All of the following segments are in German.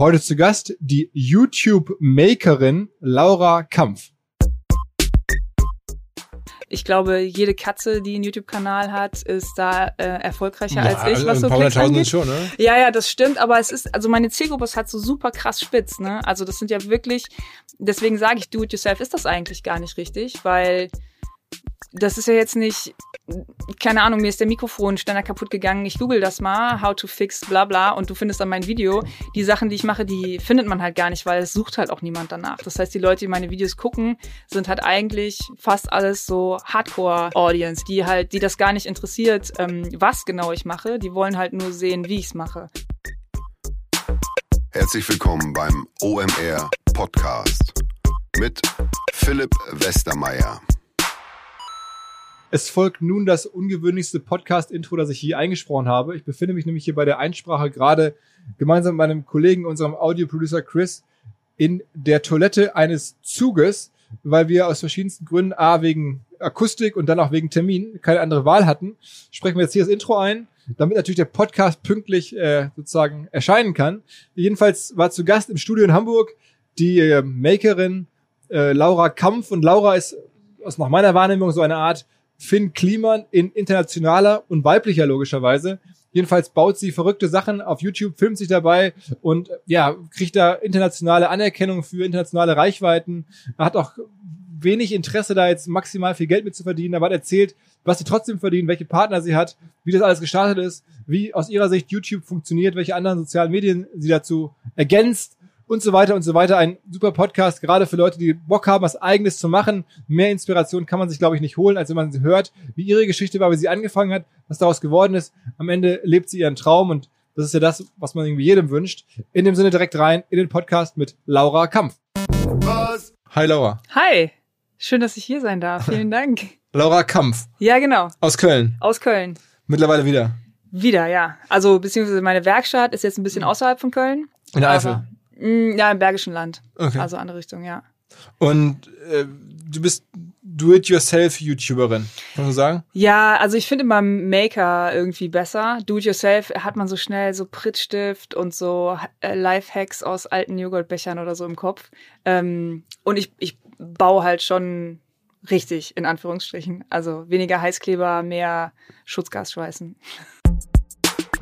Heute zu Gast die YouTube-Makerin Laura Kampf. Ich glaube, jede Katze, die einen YouTube-Kanal hat, ist da äh, erfolgreicher ja, als ich, was so Klicks angeht. Schon, ne? Ja, ja, das stimmt, aber es ist, also meine Zielgruppe ist halt so super krass spitz, ne? Also das sind ja wirklich, deswegen sage ich, do-it-yourself ist das eigentlich gar nicht richtig, weil das ist ja jetzt nicht, keine Ahnung, mir ist der Mikrofonständer kaputt gegangen, ich google das mal, how to fix, bla bla, und du findest dann mein Video. Die Sachen, die ich mache, die findet man halt gar nicht, weil es sucht halt auch niemand danach. Das heißt, die Leute, die meine Videos gucken, sind halt eigentlich fast alles so Hardcore-Audience, die halt, die das gar nicht interessiert, ähm, was genau ich mache. Die wollen halt nur sehen, wie ich es mache. Herzlich willkommen beim OMR Podcast mit Philipp Westermeier. Es folgt nun das ungewöhnlichste Podcast-Intro, das ich je eingesprochen habe. Ich befinde mich nämlich hier bei der Einsprache gerade gemeinsam mit meinem Kollegen, unserem Audioproducer Chris, in der Toilette eines Zuges, weil wir aus verschiedensten Gründen, A, wegen Akustik und dann auch wegen Termin, keine andere Wahl hatten, sprechen wir jetzt hier das Intro ein, damit natürlich der Podcast pünktlich äh, sozusagen erscheinen kann. Jedenfalls war zu Gast im Studio in Hamburg die äh, Makerin äh, Laura Kampf und Laura ist aus nach meiner Wahrnehmung so eine Art Finn Kliman in internationaler und weiblicher logischerweise. Jedenfalls baut sie verrückte Sachen auf YouTube, filmt sich dabei und ja, kriegt da internationale Anerkennung für internationale Reichweiten. Hat auch wenig Interesse, da jetzt maximal viel Geld mit zu verdienen, aber hat erzählt, was sie trotzdem verdienen, welche Partner sie hat, wie das alles gestartet ist, wie aus ihrer Sicht YouTube funktioniert, welche anderen sozialen Medien sie dazu ergänzt und so weiter und so weiter. Ein super Podcast, gerade für Leute, die Bock haben, was eigenes zu machen. Mehr Inspiration kann man sich, glaube ich, nicht holen, als wenn man sie hört, wie ihre Geschichte war, wie sie angefangen hat, was daraus geworden ist. Am Ende lebt sie ihren Traum und das ist ja das, was man irgendwie jedem wünscht. In dem Sinne direkt rein in den Podcast mit Laura Kampf. Was? Hi Laura. Hi. Schön, dass ich hier sein darf. Vielen Dank. Laura Kampf. Ja, genau. Aus Köln. Aus Köln. Mittlerweile wieder. Wieder, ja. Also beziehungsweise meine Werkstatt ist jetzt ein bisschen außerhalb von Köln. In der Eifel. Mm, ja, im Bergischen Land. Okay. Also andere Richtung, ja. Und äh, du bist Do-it-yourself-YouTuberin, kann man sagen? Ja, also ich finde immer Maker irgendwie besser. Do-it-yourself hat man so schnell so Prittstift und so äh, Lifehacks aus alten Joghurtbechern oder so im Kopf. Ähm, und ich, ich baue halt schon richtig, in Anführungsstrichen. Also weniger Heißkleber, mehr Schutzgas schweißen.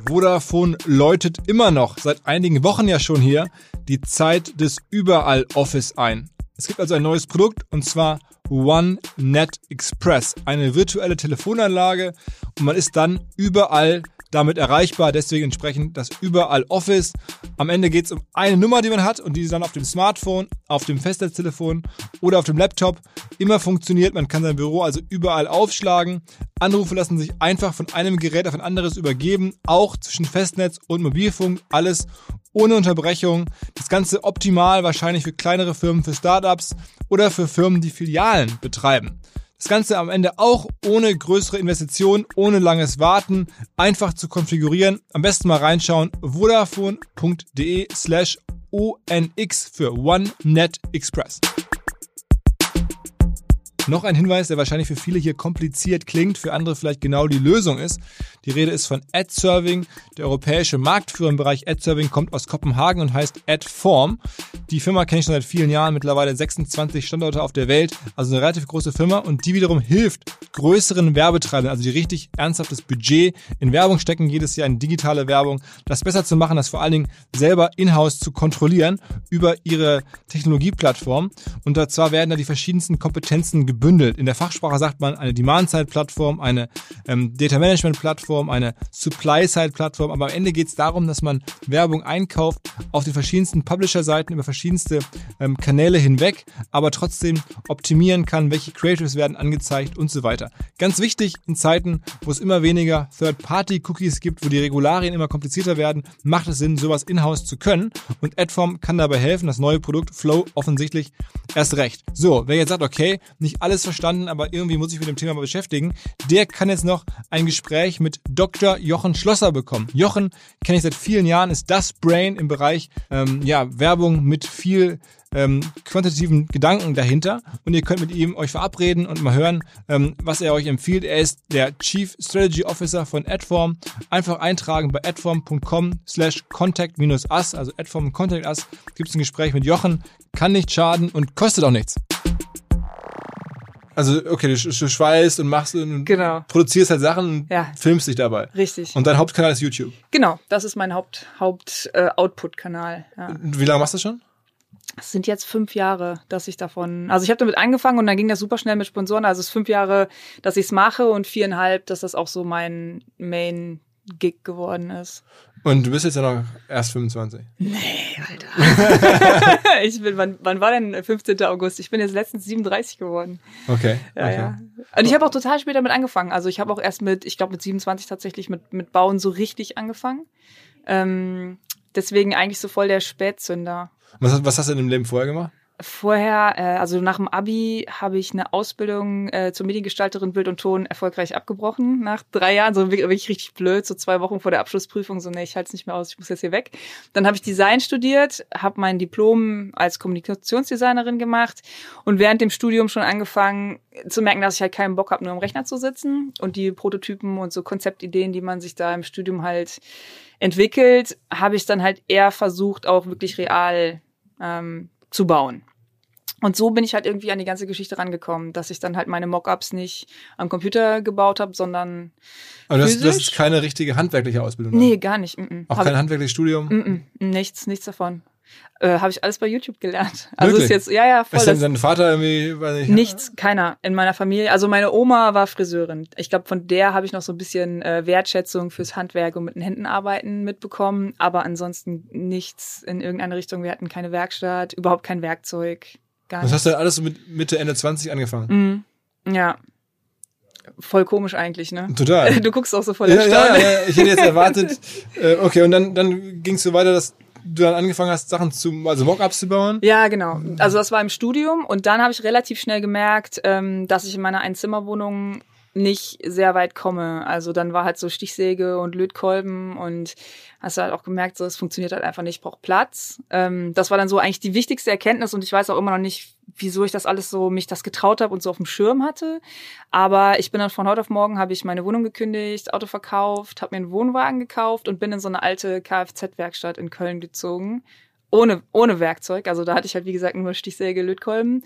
Vodafone läutet immer noch, seit einigen Wochen ja schon hier, die Zeit des Überall-Office ein. Es gibt also ein neues Produkt und zwar OneNet Express, eine virtuelle Telefonanlage und man ist dann überall damit erreichbar. Deswegen entsprechend das überall Office. Am Ende geht es um eine Nummer, die man hat und die dann auf dem Smartphone, auf dem Festnetztelefon oder auf dem Laptop immer funktioniert. Man kann sein Büro also überall aufschlagen. Anrufe lassen sich einfach von einem Gerät auf ein anderes übergeben, auch zwischen Festnetz und Mobilfunk, alles ohne Unterbrechung. Das Ganze optimal wahrscheinlich für kleinere Firmen, für Startups oder für Firmen, die Filialen betreiben. Das Ganze am Ende auch ohne größere Investitionen, ohne langes Warten, einfach zu konfigurieren. Am besten mal reinschauen, vodafone.de slash ONX für OneNet Express. Noch ein Hinweis, der wahrscheinlich für viele hier kompliziert klingt, für andere vielleicht genau die Lösung ist. Die Rede ist von AdServing. Der europäische Marktführer im Bereich AdServing kommt aus Kopenhagen und heißt AdForm. Die Firma kenne ich schon seit vielen Jahren, mittlerweile 26 Standorte auf der Welt, also eine relativ große Firma und die wiederum hilft größeren Werbetreibenden, also die richtig ernsthaftes Budget in Werbung stecken, jedes Jahr in digitale Werbung, das besser zu machen, das vor allen Dingen selber in-house zu kontrollieren über ihre Technologieplattform. Und zwar werden da die verschiedensten Kompetenzen gebündelt. In der Fachsprache sagt man eine Demand-Side-Plattform, eine ähm, Data-Management-Plattform, eine Supply-Side-Plattform. Aber am Ende geht es darum, dass man Werbung einkauft auf den verschiedensten Publisher-Seiten über verschiedenste ähm, Kanäle hinweg, aber trotzdem optimieren kann, welche Creatives werden angezeigt und so weiter. Ganz wichtig in Zeiten, wo es immer weniger Third-Party-Cookies gibt, wo die Regularien immer komplizierter werden, macht es Sinn, sowas in-house zu können. Und Adform kann dabei helfen. Das neue Produkt Flow offensichtlich erst recht. So, wer jetzt sagt, okay, nicht alles verstanden, aber irgendwie muss ich mit dem Thema mal beschäftigen, der kann jetzt noch ein Gespräch mit Dr. Jochen Schlosser bekommen. Jochen kenne ich seit vielen Jahren, ist das Brain im Bereich ähm, ja, Werbung mit viel ähm, quantitativen Gedanken dahinter und ihr könnt mit ihm euch verabreden und mal hören, ähm, was er euch empfiehlt. Er ist der Chief Strategy Officer von Adform. Einfach eintragen bei adform.com slash contact-us, also adform contact us, gibt es ein Gespräch mit Jochen, kann nicht schaden und kostet auch nichts. Also, okay, du, du schweißt und machst und Genau. produzierst halt Sachen und Ja. filmst dich dabei. Richtig. Und dein Hauptkanal ist YouTube. genau, das ist mein Haupt, Haupt äh, Output-Kanal. Ja. Und Wie lange machst du das schon? Es sind jetzt fünf Jahre, dass ich davon, also ich habe damit angefangen und dann ging das super schnell mit Sponsoren. Also es ist fünf Jahre, dass ich es mache und viereinhalb, dass das auch so mein Main-Gig geworden ist. Und du bist jetzt ja noch erst 25. ich bin, wann, wann war denn 15. August? Ich bin jetzt letztens 37 geworden. Okay. Ja, okay. ja. Und ich habe auch total spät damit angefangen. Also ich habe auch erst mit, ich glaube mit 27 tatsächlich mit, mit Bauen so richtig angefangen. Ähm, deswegen eigentlich so voll der Spätzünder. Was, hast- was hast du in dem Leben vorher gemacht? Vorher, äh, also nach dem Abi, habe ich eine Ausbildung äh, zur Mediengestalterin Bild und Ton erfolgreich abgebrochen. Nach drei Jahren, so wirklich, richtig blöd, so zwei Wochen vor der Abschlussprüfung, so nee, ich halte es nicht mehr aus, ich muss jetzt hier weg. Dann habe ich Design studiert, habe mein Diplom als Kommunikationsdesignerin gemacht und während dem Studium schon angefangen zu merken, dass ich halt keinen Bock habe, nur am Rechner zu sitzen und die Prototypen und so Konzeptideen, die man sich da im Studium halt entwickelt, habe ich dann halt eher versucht, auch wirklich real ähm, zu bauen. Und so bin ich halt irgendwie an die ganze Geschichte rangekommen, dass ich dann halt meine Mockups nicht am Computer gebaut habe, sondern Aber du hast Physisch? keine richtige handwerkliche Ausbildung. nee, gar nicht. Mm -mm. Auch Hab kein handwerkliches Studium. -mm, nichts, nichts davon. Äh, habe ich alles bei YouTube gelernt. Also Wirklich? ist jetzt, ja, ja, voll. Ist denn dein Vater irgendwie, weiß nicht, nichts, keiner in meiner Familie. Also meine Oma war Friseurin. Ich glaube, von der habe ich noch so ein bisschen äh, Wertschätzung fürs Handwerk und mit den Händen arbeiten mitbekommen. Aber ansonsten nichts in irgendeine Richtung. Wir hatten keine Werkstatt, überhaupt kein Werkzeug. Gar Das hast du alles so mit Mitte, Ende 20 angefangen. Mhm. Ja. Voll komisch eigentlich, ne? Total. Du guckst auch so voll ja, ja, ja, ich hätte jetzt erwartet, äh, okay, und dann, dann ging es so weiter, dass du dann angefangen hast, Sachen zu, also Mockups zu bauen. Ja, genau. Also das war im Studium und dann habe ich relativ schnell gemerkt, ähm, dass ich in meiner Einzimmerwohnung nicht sehr weit komme. Also dann war halt so Stichsäge und Lötkolben und hast halt auch gemerkt, so es funktioniert halt einfach nicht, ich brauche Platz. Ähm, das war dann so eigentlich die wichtigste Erkenntnis und ich weiß auch immer noch nicht, wieso ich das alles so mich das getraut habe und so auf dem Schirm hatte. Aber ich bin dann von heute auf morgen habe ich meine Wohnung gekündigt, Auto verkauft, habe mir einen Wohnwagen gekauft und bin in so eine alte Kfz-Werkstatt in Köln gezogen ohne, ohne Werkzeug. Also da hatte ich halt, wie gesagt, nur Stichsäge, Lötkolben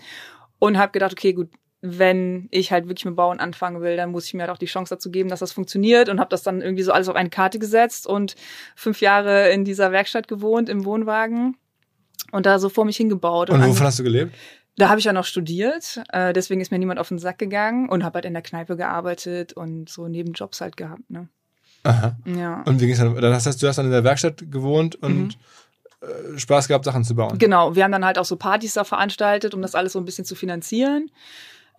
und habe gedacht, okay, gut, wenn ich halt wirklich mit Bauen anfangen will, dann muss ich mir halt auch die Chance dazu geben, dass das funktioniert und habe das dann irgendwie so alles auf eine Karte gesetzt und fünf Jahre in dieser Werkstatt gewohnt, im Wohnwagen und da so vor mich hingebaut. Und an- wovon hast du gelebt? Da habe ich ja noch studiert, äh, deswegen ist mir niemand auf den Sack gegangen und habe halt in der Kneipe gearbeitet und so Nebenjobs halt gehabt. Ne? Aha. Ja. Und wie ging's dann? Dann hast heißt, du hast dann in der Werkstatt gewohnt und äh, Spaß gehabt, Sachen zu bauen. Genau, wir haben dann halt auch so Partys da veranstaltet, um das alles so ein bisschen zu finanzieren.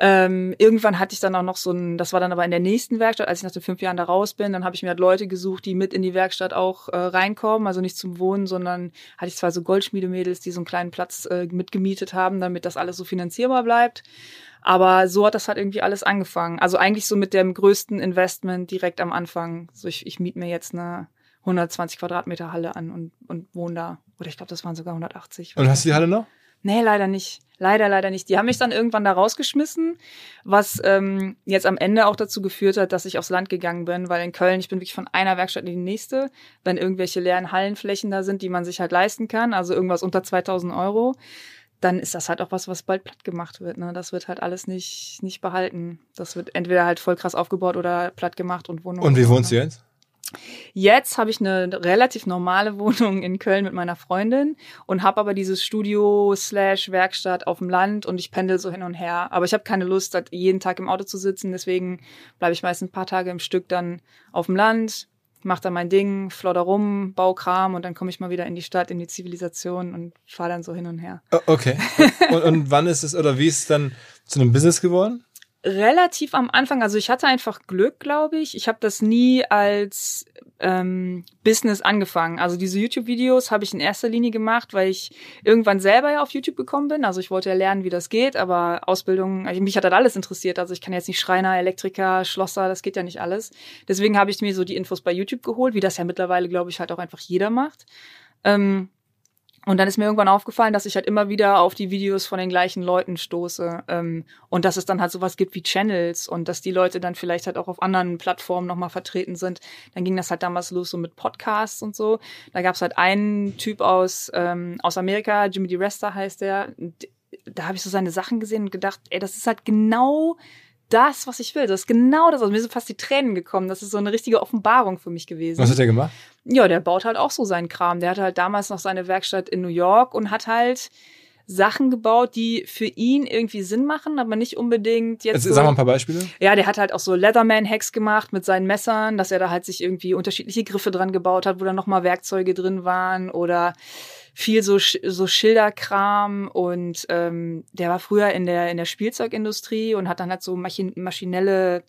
Ähm, irgendwann hatte ich dann auch noch so ein, das war dann aber in der nächsten Werkstatt, als ich nach den fünf Jahren da raus bin, dann habe ich mir halt Leute gesucht, die mit in die Werkstatt auch äh, reinkommen, also nicht zum Wohnen, sondern hatte ich zwei so Goldschmiedemädels, die so einen kleinen Platz äh, mitgemietet haben, damit das alles so finanzierbar bleibt. Aber so hat das halt irgendwie alles angefangen. Also eigentlich so mit dem größten Investment direkt am Anfang. So ich, ich miete mir jetzt eine 120 Quadratmeter Halle an und, und wohne da. Oder ich glaube, das waren sogar 180. Und hast du die Halle noch? Nee, leider nicht. Leider, leider nicht. Die haben mich dann irgendwann da rausgeschmissen, was ähm, jetzt am Ende auch dazu geführt hat, dass ich aufs Land gegangen bin, weil in Köln, ich bin wirklich von einer Werkstatt in die nächste, wenn irgendwelche leeren Hallenflächen da sind, die man sich halt leisten kann, also irgendwas unter 2000 Euro, dann ist das halt auch was, was bald platt gemacht wird. Ne? Das wird halt alles nicht, nicht behalten. Das wird entweder halt voll krass aufgebaut oder platt gemacht und Wohnungen. Und wie wohnst du jetzt? Jetzt habe ich eine relativ normale Wohnung in Köln mit meiner Freundin und habe aber dieses Studio slash Werkstatt auf dem Land und ich pendel so hin und her. Aber ich habe keine Lust, jeden Tag im Auto zu sitzen, deswegen bleibe ich meist ein paar Tage im Stück dann auf dem Land, mach da mein Ding, flodder rum, bau Kram und dann komme ich mal wieder in die Stadt, in die Zivilisation und fahre dann so hin und her. Oh, Okay. und, und wann ist es, oder wie ist es dann zu einem Business geworden? Relativ am Anfang, also ich hatte einfach Glück, glaube ich. Ich habe das nie als ähm, Business angefangen. Also diese YouTube-Videos habe ich in erster Linie gemacht, weil ich irgendwann selber ja auf YouTube gekommen bin. Also ich wollte ja lernen, wie das geht, aber Ausbildung, also mich hat das alles interessiert. Also ich kann jetzt nicht Schreiner, Elektriker, Schlosser, das geht ja nicht alles. Deswegen habe ich mir so die Infos bei YouTube geholt, wie das ja mittlerweile, glaube ich, halt auch einfach jeder macht. Ähm, Und dann ist mir irgendwann aufgefallen, dass ich halt immer wieder auf die Videos von den gleichen Leuten stoße. Ähm, und dass es dann halt sowas gibt wie Channels und dass die Leute dann vielleicht halt auch auf anderen Plattformen nochmal vertreten sind. Dann ging das halt damals los so mit Podcasts und so. Da gab es halt einen Typ aus, ähm, aus Amerika, Jimmy D. Resta heißt der. Da habe ich so seine Sachen gesehen und gedacht, ey, das ist halt genau das, was ich will. Das ist genau das. Also mir sind fast die Tränen gekommen. Das ist so eine richtige Offenbarung für mich gewesen. Was hat er gemacht? Ja, der baut halt auch so seinen Kram. Der hatte halt damals noch seine Werkstatt in New York und hat halt Sachen gebaut, die für ihn irgendwie Sinn machen, aber nicht unbedingt jetzt. Jetzt, so, sag mal ein paar Beispiele. Ja, der hat halt auch so Leatherman-Hacks gemacht mit seinen Messern, dass er da halt sich irgendwie unterschiedliche Griffe dran gebaut hat, wo dann nochmal Werkzeuge drin waren oder viel so, so Schilderkram und ähm, der war früher in der, in der Spielzeugindustrie und hat dann halt so machin maschinelle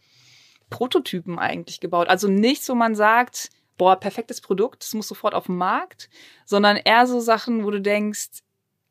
Prototypen eigentlich gebaut. Also nichts, wo man sagt, boah, perfektes Produkt, das muss sofort auf den Markt, sondern eher so Sachen, wo du denkst,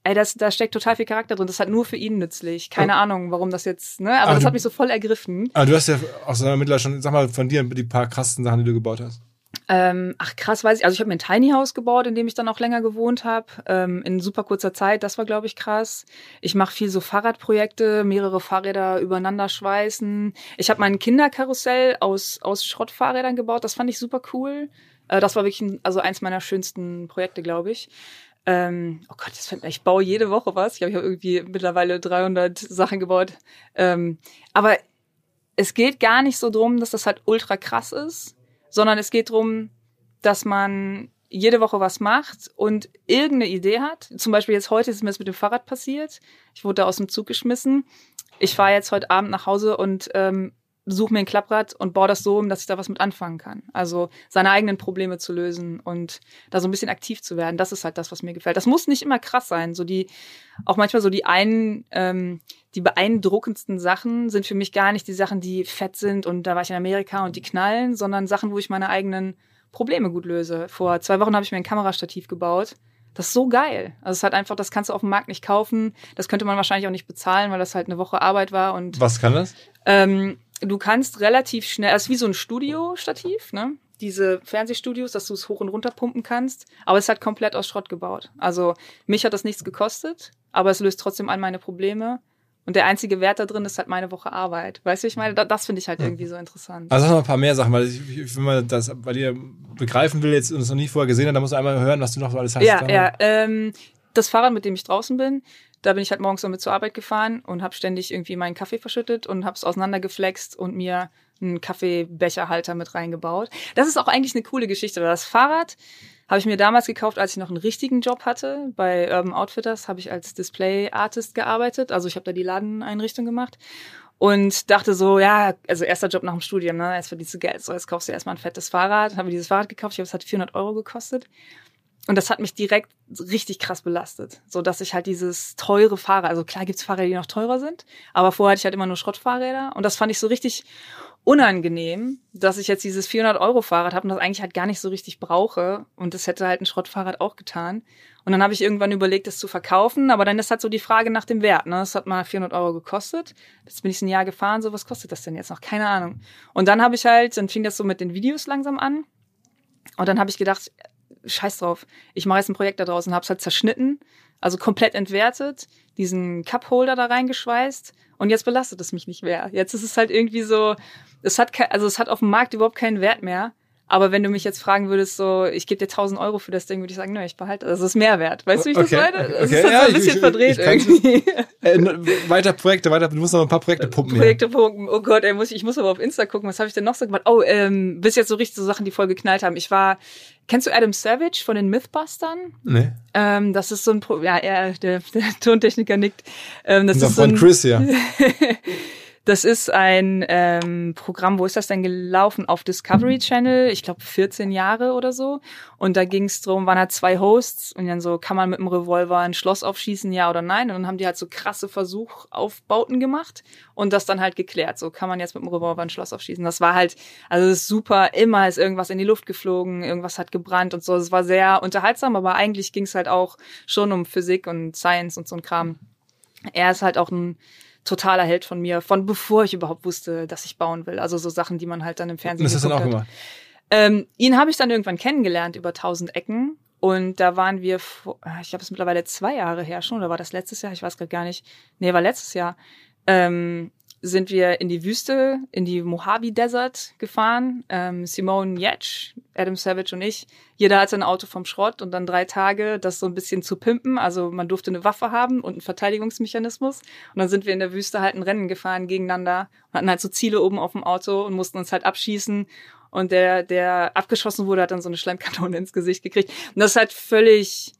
ey, das, da steckt total viel Charakter drin. Das ist halt nur für ihn nützlich. Keine oh. Ahnung, warum das jetzt, ne? Aber, aber das hat mich so voll ergriffen. Aber du hast ja auch so mittlerweile schon, sag mal, von dir die paar krassen Sachen, die du gebaut hast. Ähm, ach krass, weiß ich. Also ich habe mir ein Tiny House gebaut, in dem ich dann auch länger gewohnt habe, ähm, in super kurzer Zeit. Das war, glaube ich, krass. Ich mache viel so Fahrradprojekte, mehrere Fahrräder übereinander schweißen. Ich habe mein Kinderkarussell aus aus Schrottfahrrädern gebaut. Das fand ich super cool. Äh, das war wirklich ein, also eins meiner schönsten Projekte, glaube ich. Ähm, oh Gott, fände ich baue jede Woche was. Ich glaube, ich irgendwie mittlerweile 300 Sachen gebaut. Ähm, aber es geht gar nicht so drum, dass das halt ultra krass ist sondern es geht darum, dass man jede Woche was macht und irgendeine Idee hat. Zum Beispiel jetzt heute ist mir das mit dem Fahrrad passiert. Ich wurde da aus dem Zug geschmissen. Ich fahre jetzt heute Abend nach Hause und ähm, suche mir ein Klapprad und baue das so um, dass ich da was mit anfangen kann. Also seine eigenen Probleme zu lösen und da so ein bisschen aktiv zu werden. Das ist halt das, was mir gefällt. Das muss nicht immer krass sein. So die, auch manchmal so die einen, ähm, die beeindruckendsten Sachen sind für mich gar nicht die Sachen, die fett sind und da war ich in Amerika und die knallen, sondern Sachen, wo ich meine eigenen Probleme gut löse. Vor zwei Wochen habe ich mir ein Kamerastativ gebaut. Das ist so geil. Also es ist halt einfach, das kannst du auf dem Markt nicht kaufen. Das könnte man wahrscheinlich auch nicht bezahlen, weil das halt eine Woche Arbeit war. Und was kann das? Ähm, du kannst relativ schnell, das ist wie so ein Studiostativ, ne? Diese Fernsehstudios, dass du es hoch und runter pumpen kannst, aber es ist halt komplett aus Schrott gebaut. Also mich hat das nichts gekostet, aber es löst trotzdem all meine Probleme. Und der einzige Wert da drin ist halt meine Woche Arbeit. Weißt du, ich meine, das finde ich halt irgendwie so interessant. Also noch ein paar mehr Sachen, weil ich, wenn man das bei dir begreifen will, jetzt und es noch nie vorher gesehen hat, dann musst du einmal hören, was du noch so alles hast. Ja, ja. Ähm, das Fahrrad, mit dem ich draußen bin, da bin ich halt morgens damit zur Arbeit gefahren und habe ständig irgendwie meinen Kaffee verschüttet und habe es auseinandergeflext und mir einen Kaffeebecherhalter mit reingebaut. Das ist auch eigentlich eine coole Geschichte. Das Fahrrad habe ich mir damals gekauft, als ich noch einen richtigen Job hatte. Bei Urban Outfitters habe ich als Display Artist gearbeitet. Also ich habe da die Ladeneinrichtung gemacht und dachte so, ja, also erster Job nach dem Studium, ne, jetzt verdienst du Geld, so jetzt kaufst du erstmal ein fettes Fahrrad. Habe dieses Fahrrad gekauft, ich glaube, es hat 400 Euro gekostet. Und das hat mich direkt richtig krass belastet, so dass ich halt dieses teure Fahrrad, also klar gibt's Fahrräder, die noch teurer sind, aber vorher hatte ich halt immer nur Schrottfahrräder und das fand ich so richtig unangenehm, dass ich jetzt dieses 400 Euro Fahrrad habe und das eigentlich halt gar nicht so richtig brauche und das hätte halt ein Schrottfahrrad auch getan. Und dann habe ich irgendwann überlegt, das zu verkaufen, aber dann ist halt so die Frage nach dem Wert. Ne? Das hat mal 400 Euro gekostet. Jetzt bin ich ein Jahr gefahren, so was kostet das denn jetzt noch? Keine Ahnung. Und dann habe ich halt, dann fing das so mit den Videos langsam an. Und dann habe ich gedacht, scheiß drauf, ich mache jetzt ein Projekt da draußen, habe es halt zerschnitten, also komplett entwertet, diesen Cupholder da reingeschweißt und jetzt belastet es mich nicht mehr. Jetzt ist es halt irgendwie so, es hat also es hat auf dem Markt überhaupt keinen Wert mehr. Aber wenn du mich jetzt fragen würdest, so, ich gebe dir 1000 Euro für das Ding, würde ich sagen, nö, ich behalte das. Das ist Mehrwert. Weißt du, wie ich okay. das meine? Das okay. ist halt ja, so ein bisschen ich, verdreht ich, irgendwie. Äh, weiter Projekte, weiter, du musst noch ein paar Projekte pumpen. Projekte pumpen. Oh Gott, ey, muss, ich muss aber auf Insta gucken. Was habe ich denn noch so gemacht? Oh, ähm, bis jetzt so richtig so Sachen, die voll geknallt haben. Ich war, kennst du Adam Savage von den Mythbustern? Nee. Ähm, das ist so ein, Pro ja, er, der, der Tontechniker nickt. Ähm, das ist so von Chris, ja. Das ist ein ähm, Programm, wo ist das denn gelaufen? Auf Discovery Channel, ich glaube 14 Jahre oder so. Und da ging es drum, waren halt zwei Hosts und dann so, kann man mit dem Revolver ein Schloss aufschießen, ja oder nein? Und dann haben die halt so krasse Versuchaufbauten gemacht und das dann halt geklärt. So, kann man jetzt mit dem Revolver ein Schloss aufschießen? Das war halt, also das ist super, immer ist irgendwas in die Luft geflogen, irgendwas hat gebrannt und so. Es war sehr unterhaltsam, aber eigentlich ging es halt auch schon um Physik und Science und so ein Kram. Er ist halt auch ein totaler Held von mir, von bevor ich überhaupt wusste, dass ich bauen will. Also so Sachen, die man halt dann im Fernsehen Was hast du dann auch gemacht? Ähm, ihn habe ich dann irgendwann kennengelernt über tausend Ecken Und da waren wir, vor, ah, ich glaube, es ist mittlerweile zwei Jahre her schon, oder war das letztes Jahr? Ich weiß gerade gar nicht. Nee, war letztes Jahr. Ähm, sind wir in die Wüste, in die Mojave Desert gefahren. Ähm, Simone Yetch, Adam Savage und ich. Jeder hatte ein Auto vom Schrott und dann drei Tage, das so ein bisschen zu pimpen. Also man durfte eine Waffe haben und einen Verteidigungsmechanismus. Und dann sind wir in der Wüste halt ein Rennen gefahren gegeneinander und hatten halt so Ziele oben auf dem Auto und mussten uns halt abschießen. Und der, der abgeschossen wurde, hat dann so eine Schleimkanone ins Gesicht gekriegt. Und das ist halt völlig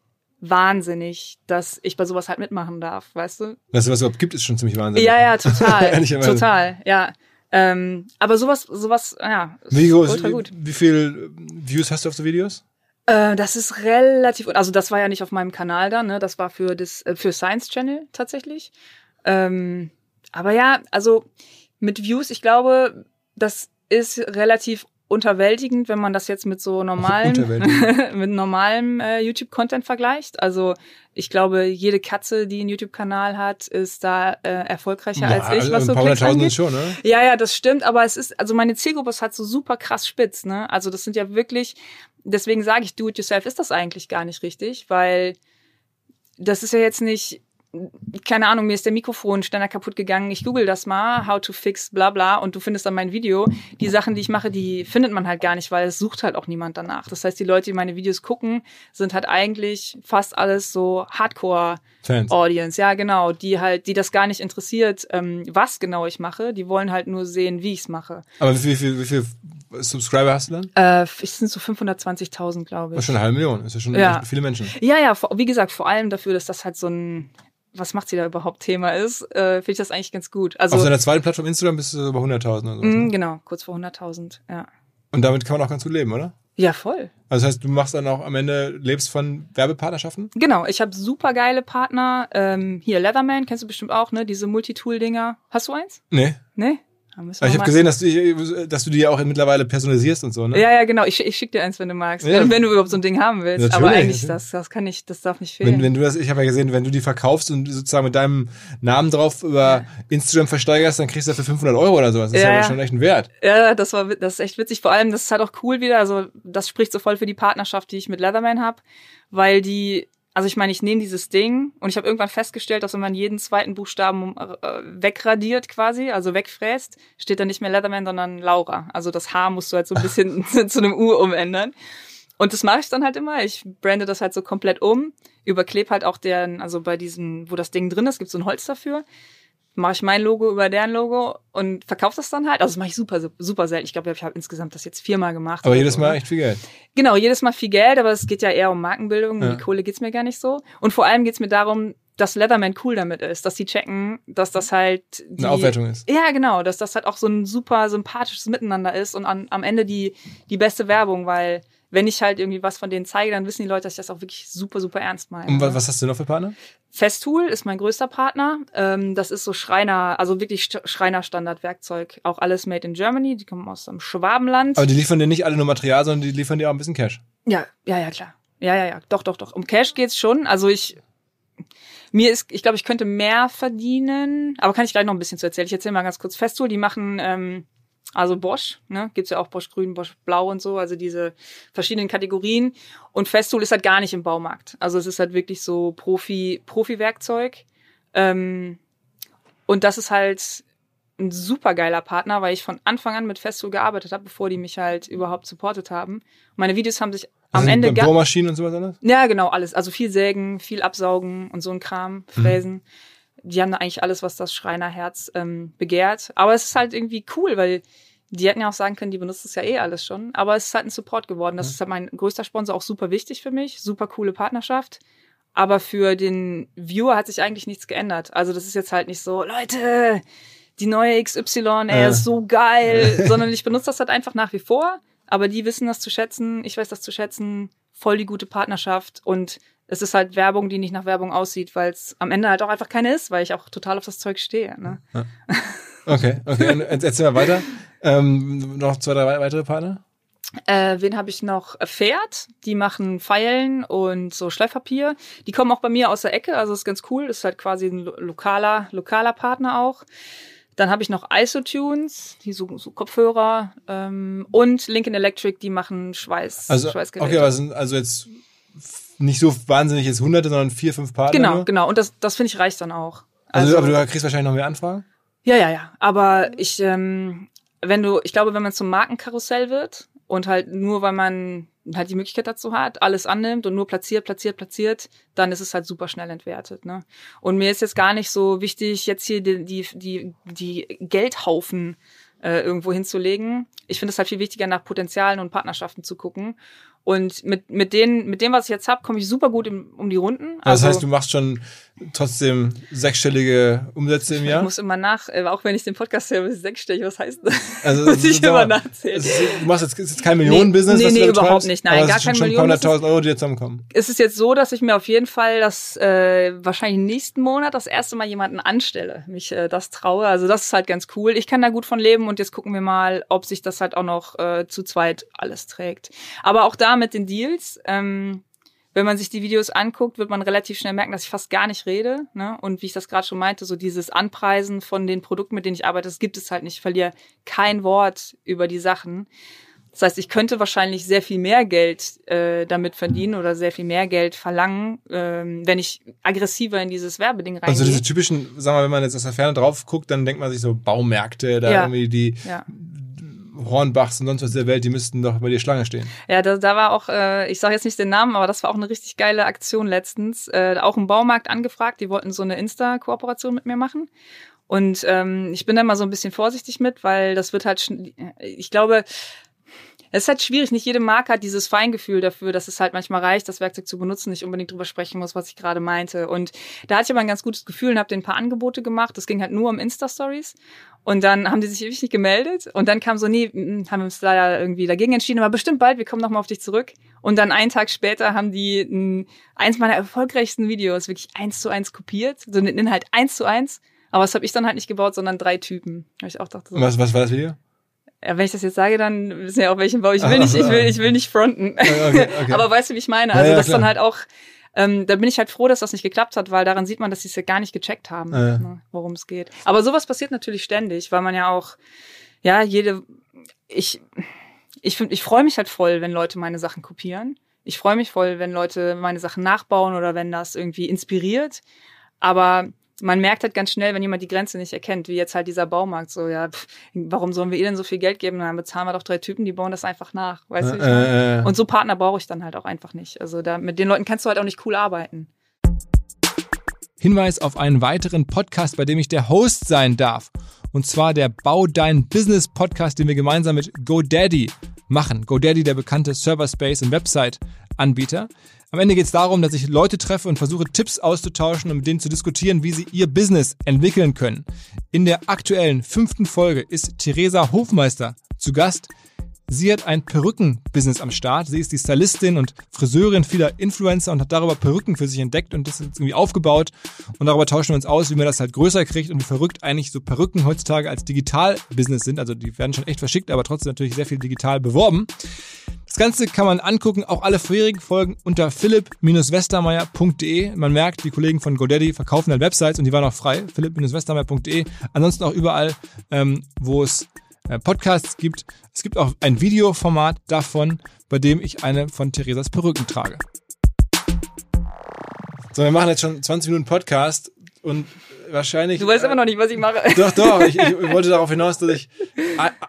wahnsinnig, dass ich bei sowas halt mitmachen darf, weißt du? Dass es was überhaupt gibt, ist schon ziemlich wahnsinnig. Ja, ja, total. total, ja. Ähm, aber sowas, sowas, ja, wie, groß, ultra gut. Wie, wie viel Views hast du auf so Videos? Äh, das ist relativ, also das war ja nicht auf meinem Kanal dann, ne? Das war für das, äh, für Science Channel tatsächlich. Ähm, aber ja, also mit Views, ich glaube, das ist relativ unterwältigend, wenn man das jetzt mit so normalem, mit normalem äh, YouTube-Content vergleicht. Also ich glaube, jede Katze, die einen YouTube-Kanal hat, ist da äh, erfolgreicher ja, als ich, was also so Klicks angeht. Schon, ne? Ja, ja, das stimmt. Aber es ist, also meine Zielgruppe ist halt so super krass spitz. Ne? Also das sind ja wirklich, deswegen sage ich, Do-it-yourself ist das eigentlich gar nicht richtig, weil das ist ja jetzt nicht keine Ahnung, mir ist der Mikrofonständer kaputt gegangen. Ich google das mal, how to fix, bla bla, und du findest dann mein Video. Die Sachen, die ich mache, die findet man halt gar nicht, weil es sucht halt auch niemand danach. Das heißt, die Leute, die meine Videos gucken, sind halt eigentlich fast alles so Hardcore-Audience. Ja, genau, die halt, die das gar nicht interessiert, ähm, was genau ich mache. Die wollen halt nur sehen, wie ich es mache. Aber wie viel, wie viel Subscriber hast du dann? Äh, es sind so 520.000, glaube ich. Das ist schon eine halbe Million. Das ist ja schon ja. viele Menschen. Ja, ja, wie gesagt, vor allem dafür, dass das halt so ein was macht sie da überhaupt Thema ist, äh, finde ich das eigentlich ganz gut. Also, Auf seiner zweiten Plattform Instagram bist du über 100.000 oder so. Mm, genau, kurz vor 100.000, ja. Und damit kann man auch ganz gut leben, oder? Ja, voll. Also das heißt, du machst dann auch am Ende, lebst von Werbepartnerschaften? Genau, ich habe super geile Partner. Ähm, hier, Leatherman, kennst du bestimmt auch, ne? Diese Multitool-Dinger. Hast du eins? Nee. Nee? Ich habe gesehen, dass du, dass du die ja auch mittlerweile personalisierst und so, ne? Ja, ja, genau. Ich, ich schicke dir eins, wenn du magst. Ja. Wenn, wenn, du überhaupt so ein Ding haben willst. Natürlich, Aber eigentlich, das, das kann nicht, das darf nicht fehlen. Wenn, wenn du das, ich habe ja gesehen, wenn du die verkaufst und sozusagen mit deinem Namen drauf über ja. Instagram versteigerst, dann kriegst du dafür 500 Euro oder sowas. Das ja, ist ja schon echt ein Wert. Ja, das war, das ist echt witzig. Vor allem, das ist halt auch cool wieder. Also, das spricht so voll für die Partnerschaft, die ich mit Leatherman habe, weil die also ich meine, ich nehme dieses Ding und ich habe irgendwann festgestellt, dass wenn man jeden zweiten Buchstaben äh, wegradiert quasi, also wegfräst, steht da nicht mehr Leatherman, sondern Laura. Also das H musst du halt so ein bisschen zu einem U umändern. Und das mache ich dann halt immer. Ich brande das halt so komplett um, überklebe halt auch deren, also bei diesen, wo das Ding drin ist, gibt so ein Holz dafür mache ich mein Logo über deren Logo und verkaufe das dann halt. Also das mache ich super, super selten. Ich glaube, ich habe insgesamt das jetzt viermal gemacht. Aber jedes so. Mal ne? echt viel Geld. Genau, jedes Mal viel Geld, aber es geht ja eher um Markenbildung. Ja. Um die Kohle geht's mir gar nicht so. Und vor allem geht's mir darum, dass Leatherman cool damit ist, dass sie checken, dass das halt die, eine Aufwertung ist. Ja, genau, dass das halt auch so ein super sympathisches Miteinander ist und an, am Ende die die beste Werbung, weil wenn ich halt irgendwie was von denen zeige, dann wissen die Leute, dass ich das auch wirklich super, super ernst meine. Und was hast du noch für Partner? Festool ist mein größter Partner. Ähm, das ist so Schreiner, also wirklich Schreiner-Standardwerkzeug. Auch alles made in Germany. Die kommen aus dem Schwabenland. Aber die liefern dir nicht alle nur Material, sondern die liefern dir auch ein bisschen Cash. Ja, ja, ja, klar. Ja, ja, ja. Doch, doch, doch. Um Cash geht's schon. Also ich, mir ist, ich glaube, ich könnte mehr verdienen, aber kann ich gleich noch ein bisschen zu erzählen. Ich erzähle mal ganz kurz. Festool, die machen ähm, also Bosch, ne, gibt's ja auch Bosch Grün, Bosch Blau und so, also diese verschiedenen Kategorien. Und Festool ist halt gar nicht im Baumarkt. Also es ist halt wirklich so Profi, Profi-Werkzeug. Ähm, und das ist halt ein super geiler Partner, weil ich von Anfang an mit Festool gearbeitet habe, bevor die mich halt überhaupt supportet haben. meine Videos haben sich am also Ende Bohrmaschinen und sowas alles? Ja, genau, alles. Also viel sägen, viel absaugen und so ein Kram, fräsen. Mhm die haben da eigentlich alles, was das Schreinerherz ähm, begehrt. Aber es ist halt irgendwie cool, weil die hätten ja auch sagen können, die benutzen es ja eh alles schon. Aber es ist halt ein Support geworden. Das ja. ist halt mein größter Sponsor, auch super wichtig für mich. Super coole Partnerschaft. Aber für den Viewer hat sich eigentlich nichts geändert. Also das ist jetzt halt nicht so, Leute, die neue XY, er äh. ist so geil, sondern ich benutze das halt einfach nach wie vor. Aber die wissen das zu schätzen, ich weiß das zu schätzen, voll die gute Partnerschaft und es ist halt Werbung, die nicht nach Werbung aussieht, weil es am Ende halt auch einfach keine ist, weil ich auch total auf das Zeug stehe. Ne? Ja. Okay, okay. Und erzähl mal weiter. Ähm, noch zwei, drei weitere Partner? Äh, wen habe ich noch? Pferd, die machen Pfeilen und so Schleifpapier. Die kommen auch bei mir aus der Ecke, also ist ganz cool. Das ist halt quasi ein lokaler, lokaler Partner auch. Dann habe ich noch Isotunes, die so, so Kopfhörer ähm, und Lincoln Electric, die machen Schweiß, also, Schweißgeräte. Okay, sind also jetzt nicht so wahnsinnig jetzt hunderte, sondern vier, fünf Partner. Genau, nur. genau. Und das, das finde ich reicht dann auch. Also, aber du kriegst wahrscheinlich noch mehr Anfragen? Ja, ja, ja. Aber ich, ähm, wenn du, ich glaube, wenn man zum Markenkarussell wird und halt nur, weil man halt die Möglichkeit dazu hat, alles annimmt und nur platziert, platziert, platziert, dann ist es halt super schnell entwertet. Ne? Und mir ist jetzt gar nicht so wichtig, jetzt hier die, die, die, die Geldhaufen äh, irgendwo hinzulegen. Ich finde es halt viel wichtiger, nach Potenzialen und Partnerschaften zu gucken. Und mit, mit, denen, mit dem, was ich jetzt habe, komme ich super gut im, um die Runden. Also, das heißt, du machst schon trotzdem sechsstellige Umsätze im Jahr? Ich muss immer nach, äh, auch wenn ich den Podcast höre, sechsstellig, was heißt das? Also, muss ich immer nachzählen. Du machst jetzt, ist jetzt kein Millionenbusiness? Nee, nee, nee überhaupt treibst, nicht. Nein, gar kein schon Millionen. Schon 100.000 Euro, die jetzt zusammenkommen. Es ist jetzt so, dass ich mir auf jeden Fall das äh, wahrscheinlich nächsten Monat das erste Mal jemanden anstelle, mich äh, das traue. Also das ist halt ganz cool. Ich kann da gut von leben und jetzt gucken wir mal, ob sich das halt auch noch äh, zu zweit alles trägt. Aber auch da mit den Deals, ähm, wenn man sich die Videos anguckt, wird man relativ schnell merken, dass ich fast gar nicht rede. Ne? Und wie ich das gerade schon meinte, so dieses Anpreisen von den Produkten, mit denen ich arbeite, das gibt es halt nicht. Ich verliere kein Wort über die Sachen. Das heißt, ich könnte wahrscheinlich sehr viel mehr Geld äh, damit verdienen oder sehr viel mehr Geld verlangen, ähm, wenn ich aggressiver in dieses Werbeding reingehe. Also diese typischen, sagen wir mal, wenn man jetzt aus der Ferne drauf guckt, dann denkt man sich so Baumärkte, da Ja. irgendwie die ja. Hornbachs und sonst was der Welt, die müssten doch bei dir Schlange stehen. Ja, da, da war auch, äh, ich sage jetzt nicht den Namen, aber das war auch eine richtig geile Aktion letztens. Äh, auch im Baumarkt angefragt, die wollten so eine Insta-Kooperation mit mir machen. Und ähm, ich bin da mal so ein bisschen vorsichtig mit, weil das wird halt, ich glaube, es ist halt schwierig. Nicht jede Marke hat dieses Feingefühl dafür, dass es halt manchmal reicht, das Werkzeug zu benutzen, nicht unbedingt drüber sprechen muss, was ich gerade meinte. Und da hatte ich aber ein ganz gutes Gefühl und habe denen ein paar Angebote gemacht. Das ging halt nur um Insta-Stories. Und dann haben die sich ewig nicht gemeldet. Und dann kam so, nee, mm, haben wir uns leider irgendwie dagegen entschieden, aber bestimmt bald, wir kommen nochmal auf dich zurück. Und dann einen Tag später haben die mm, eins meiner erfolgreichsten Videos wirklich eins zu eins kopiert. So den Inhalt eins zu eins. Aber das habe ich dann halt nicht gebaut, sondern drei Typen. Weil ich auch dachte, so, was, was war das Video? Ja, wenn ich das jetzt sage, dann wissen ja auch welchen Bau. Ich will nicht, ich will, ich will nicht fronten. Okay, okay. Aber weißt du, wie ich meine? Ja, Also ja, das klar. dann halt auch, ähm, da bin ich halt froh, dass das nicht geklappt hat, weil daran sieht man, dass sie es ja gar nicht gecheckt haben, Ja. ne, worum es geht. Aber sowas passiert natürlich ständig, weil man ja auch, ja, jede, ich, ich finde, ich freue mich halt voll, wenn Leute meine Sachen kopieren. Ich freue mich voll, wenn Leute meine Sachen nachbauen oder wenn das irgendwie inspiriert. Aber man merkt halt ganz schnell, wenn jemand die Grenze nicht erkennt, wie jetzt halt dieser Baumarkt, so, ja, pff, warum sollen wir ihr denn so viel Geld geben? Dann bezahlen wir doch drei Typen, die bauen das einfach nach, weißt du? ich meine? Äh, äh, Und so Partner brauche ich dann halt auch einfach nicht. Also da, mit den Leuten kannst du halt auch nicht cool arbeiten. Hinweis auf einen weiteren Podcast, bei dem ich der Host sein darf. Und zwar der Bau Dein Business Podcast, den wir gemeinsam mit GoDaddy machen. GoDaddy, der bekannte Server Space und Website Anbieter. Am Ende geht es darum, dass ich Leute treffe und versuche Tipps auszutauschen und mit denen zu diskutieren, wie sie ihr Business entwickeln können. In der aktuellen fünften Folge ist Theresa Hofmeister zu Gast. Sie hat ein Perückenbusiness am Start. Sie ist die Stylistin und Friseurin vieler Influencer und hat darüber Perücken für sich entdeckt und das ist irgendwie aufgebaut. Und darüber tauschen wir uns aus, wie man das halt größer kriegt und wie verrückt eigentlich so Perücken heutzutage als Digital-Business sind. Also die werden schon echt verschickt, aber trotzdem natürlich sehr viel digital beworben. Das Ganze kann man angucken, auch alle vorherigen Folgen unter philipp-westermeier.de. Man merkt, die Kollegen von GoDaddy verkaufen halt Websites und die waren auch frei, philipp-westermeier.de. Ansonsten auch überall, ähm, wo es äh, Podcasts gibt. Es gibt auch ein Videoformat davon, bei dem ich eine von Theresas Perücken trage. So, wir machen jetzt schon 20 Minuten Podcast und wahrscheinlich. Du weißt immer noch nicht, was ich mache. Doch, doch. Ich, ich wollte darauf hinaus, dass ich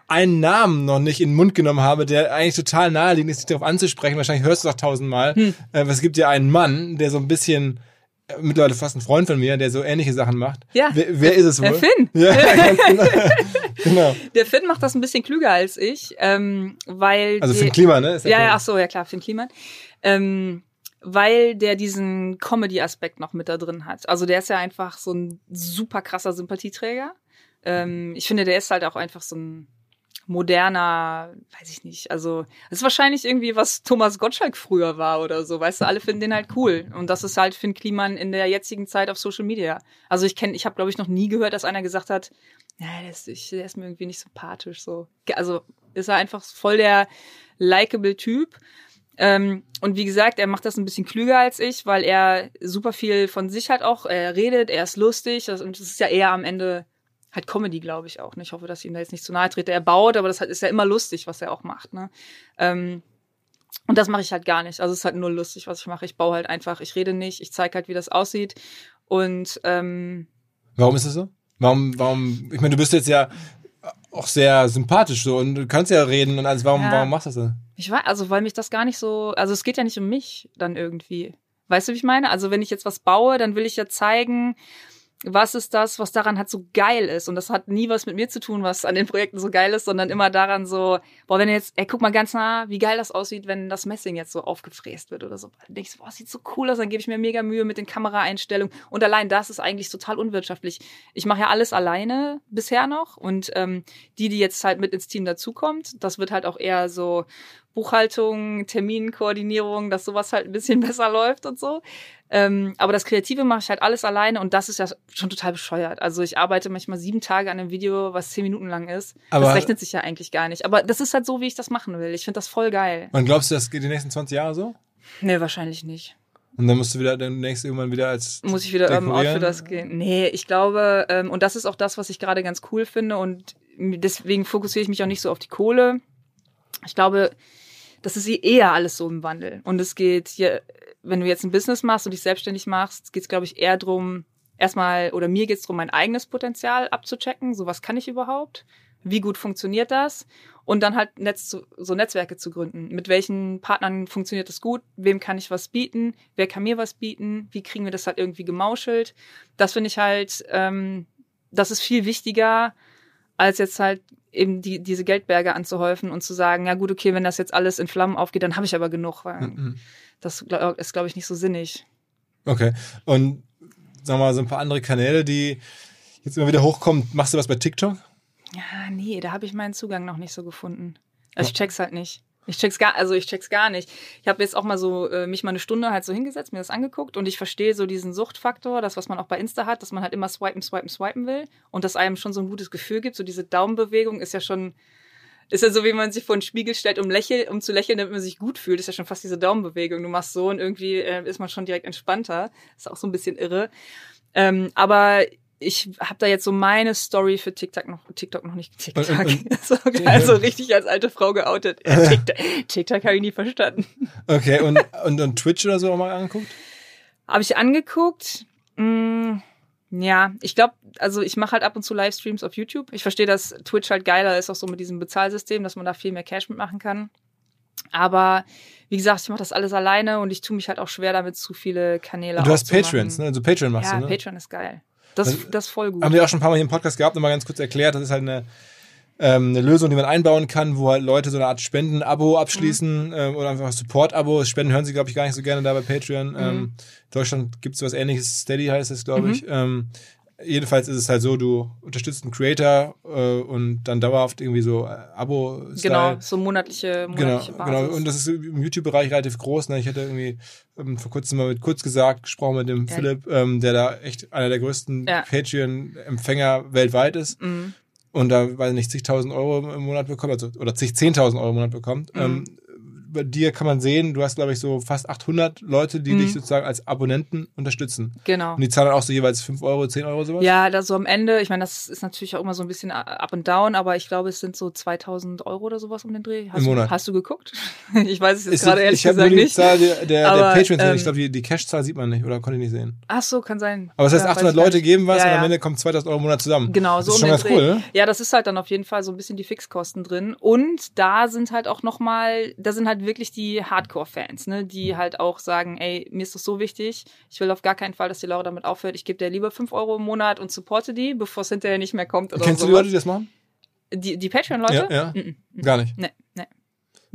einen Namen noch nicht in den Mund genommen habe, der eigentlich total naheliegend ist, dich darauf anzusprechen. Wahrscheinlich hörst du es auch tausendmal. Hm. Äh, es gibt ja einen Mann, der so ein bisschen, äh, mittlerweile fast ein Freund von mir, der so ähnliche Sachen macht. Ja. Wer, wer ist es wohl? Der Finn. Ja, genau. genau. Der Finn macht das ein bisschen klüger als ich, ähm, weil Also die- für ein Klima, ne? Ist Ja, ja, ach so, ja klar, Finn Kliman. Ähm, weil der diesen Comedy-Aspekt noch mit da drin hat. Also der ist ja einfach so ein super krasser Sympathieträger. Ähm, ich finde, der ist halt auch einfach so ein moderner, weiß ich nicht, also das ist wahrscheinlich irgendwie, was Thomas Gottschalk früher war oder so, weißt du, alle finden den halt cool. Und das ist halt Finn Kliman in der jetzigen Zeit auf Social Media. Also ich kenne, ich habe, glaube ich, noch nie gehört, dass einer gesagt hat, ja, der ist, ich, der ist mir irgendwie nicht sympathisch. So. Also ist er einfach voll der likable Typ. Ähm, und wie gesagt, er macht das ein bisschen klüger als ich, weil er super viel von sich halt auch, er redet, er ist lustig das, und das ist ja eher am Ende halt Comedy, glaube ich auch. Ne? Ich hoffe, dass ich ihm da jetzt nicht zu nahe trete. Er baut, aber das ist ja immer lustig, was er auch macht. Ne? Ähm, Und das mache ich halt gar nicht. Also es ist halt nur lustig, was ich mache. Ich baue halt einfach, ich rede nicht, ich zeige halt, wie das aussieht. Und ähm, warum ist das so? Warum, warum, ich meine, du bist jetzt ja auch sehr sympathisch so und du kannst ja reden und alles. Warum, ja. warum machst du das denn? Ich weiß, also weil mich das gar nicht so, also es geht ja nicht um mich dann irgendwie. Weißt du, wie ich meine? Also wenn ich jetzt was baue, dann will ich ja zeigen, was ist das, was daran halt so geil ist. Und das hat nie was mit mir zu tun, was an den Projekten so geil ist, sondern immer daran so, boah, wenn jetzt, ey, guck mal ganz nah, wie geil das aussieht, wenn das Messing jetzt so aufgefräst wird oder so. Dann denke ich, boah, sieht so cool aus, dann gebe ich mir mega Mühe mit den Kameraeinstellungen. Und allein das ist eigentlich total unwirtschaftlich. Ich mache ja alles alleine bisher noch. Und ähm, die, die jetzt halt mit ins Team dazukommt, das wird halt auch eher so Buchhaltung, Terminkoordinierung, dass sowas halt ein bisschen besser läuft und so. Ähm, aber das Kreative mache ich halt alles alleine und das ist ja schon total bescheuert. Also ich arbeite manchmal sieben Tage an einem Video, was zehn Minuten lang ist. Aber das rechnet sich ja eigentlich gar nicht. Aber das ist halt so, wie ich das machen will. Ich finde das voll geil. Und glaubst du, das geht die nächsten 20 Jahre so? Nee, wahrscheinlich nicht. Und dann musst du wieder demnächst irgendwann wieder als. Muss ich wieder ähm, out für das gehen? Nee, ich glaube, ähm, und das ist auch das, was ich gerade ganz cool finde. Und deswegen fokussiere ich mich auch nicht so auf die Kohle. Ich glaube, das ist eher alles so im Wandel. Und es geht hier wenn du jetzt ein Business machst und dich selbstständig machst, geht es, glaube ich, eher drum, erstmal, oder mir geht es darum, mein eigenes Potenzial abzuchecken. So, was kann ich überhaupt? Wie gut funktioniert das? Und dann halt Netz zu, so Netzwerke zu gründen. Mit welchen Partnern funktioniert das gut? Wem kann ich was bieten? Wer kann mir was bieten? Wie kriegen wir das halt irgendwie gemauschelt? Das finde ich halt, ähm, das ist viel wichtiger, als jetzt halt eben die, diese Geldberge anzuhäufen und zu sagen, ja gut, okay, wenn das jetzt alles in Flammen aufgeht, dann habe ich aber genug. Weil, mhm das ist, glaube ich, nicht so sinnig. Okay. Und sag mal, so ein paar andere Kanäle, die jetzt immer wieder hochkommen. Machst du was bei TikTok? Ja, nee, da habe ich meinen Zugang noch nicht so gefunden. Also ich check's halt nicht. Ich check's gar, also ich check's gar nicht. Ich habe jetzt auch mal so äh, mich mal eine Stunde halt so hingesetzt, mir das angeguckt und ich verstehe so diesen Suchtfaktor, das was man auch bei Insta hat, dass man halt immer swipen, swipen, swipen will und dass einem schon so ein gutes Gefühl gibt. So diese Daumenbewegung ist ja schon ist ja so, wie man sich vor den Spiegel stellt, um, lächel, um zu lächeln, damit man sich gut fühlt. Ist ja schon fast diese Daumenbewegung. Du machst so und irgendwie äh, ist man schon direkt entspannter. Ist auch so ein bisschen irre. Ähm, aber ich habe da jetzt so meine Story für TikTok noch, TikTok noch nicht. TikTok. Und, und, so, also richtig als alte Frau geoutet. Ja, TikTok, TikTok habe ich nie verstanden. Okay, und, und, und Twitch oder so auch mal angeguckt? Habe ich angeguckt. Mh, mm, ja, ich glaube, also ich mache halt ab und zu Livestreams auf YouTube. Ich verstehe, dass Twitch halt geiler ist, auch so mit diesem Bezahlsystem, dass man da viel mehr Cash mitmachen kann. Aber wie gesagt, ich mache das alles alleine und ich tue mich halt auch schwer damit, zu viele Kanäle Du hast Patreons, ne? Also Patreon machst ja, du, ne? Patreon ist geil. Das, das, ist voll gut. Haben wir auch schon ein paar Mal hier im Podcast gehabt, nochmal ganz kurz erklärt. Das ist halt eine ähm, eine Lösung, die man einbauen kann, wo halt Leute so eine Art Spenden-Abo abschließen mhm. ähm, oder einfach Support-Abo. Spenden hören sie, glaube ich, gar nicht so gerne da bei Patreon. Mhm. Ähm, Deutschland gibt es was ähnliches, Steady heißt es, glaube mhm. ich. Ähm, jedenfalls ist es halt so, du unterstützt einen Creator äh, und dann dauerhaft irgendwie so äh, abo -Style. Genau, so monatliche, monatliche genau, Basis. Genau, und das ist im YouTube-Bereich relativ groß. Ne? Ich hatte irgendwie ähm, vor kurzem mal mit Kurz gesagt, gesprochen mit dem ja. Philipp, ähm, der da echt einer der größten ja. Patreon-Empfänger weltweit ist. Mhm und da, weiß nicht, zigtausend Euro im Monat bekommt, also, oder zig, zehntausend Euro im Monat bekommt, mhm. ähm, bei dir kann man sehen, du hast, glaube ich, so fast 800 Leute, die mhm. dich sozusagen als Abonnenten unterstützen. Genau. Und die zahlen auch so jeweils 5 Euro, 10 Euro sowas? Ja, da so am Ende, ich meine, das ist natürlich auch immer so ein bisschen up and down, aber ich glaube, es sind so 2000 Euro oder sowas um den Dreh. Hast Im Monat. Du, hast du geguckt? ich weiß es jetzt gerade ehrlich ich gesagt nur die nicht. Zahl der, der, aber, der Patreons, ähm, ich glaube, die, die Cash-Zahl sieht man nicht oder konnte ich nicht sehen. Ach so, kann sein. Aber das heißt, 800 Leute geben was ja, und am Ende kommt 2000 Euro im Monat zusammen. Genau, so das ist um schon ganz cool, ne? Ja, das ist halt dann auf jeden Fall so ein bisschen die Fixkosten drin. Und da sind halt auch nochmal, da sind halt wirklich die Hard Hardcore-Fans, ne, die halt auch sagen, ey, mir ist das so wichtig, ich will auf gar keinen Fall, dass die Laura damit aufhört. Ich gebe dir lieber 5 Euro im Monat und supporte die, bevor es hinterher nicht mehr kommt. Oder Kennst sowas. du die Leute, die das machen? Die, die Patreon-Leute? Ja, ja. Mm -mm. Gar nicht. Nee, nee.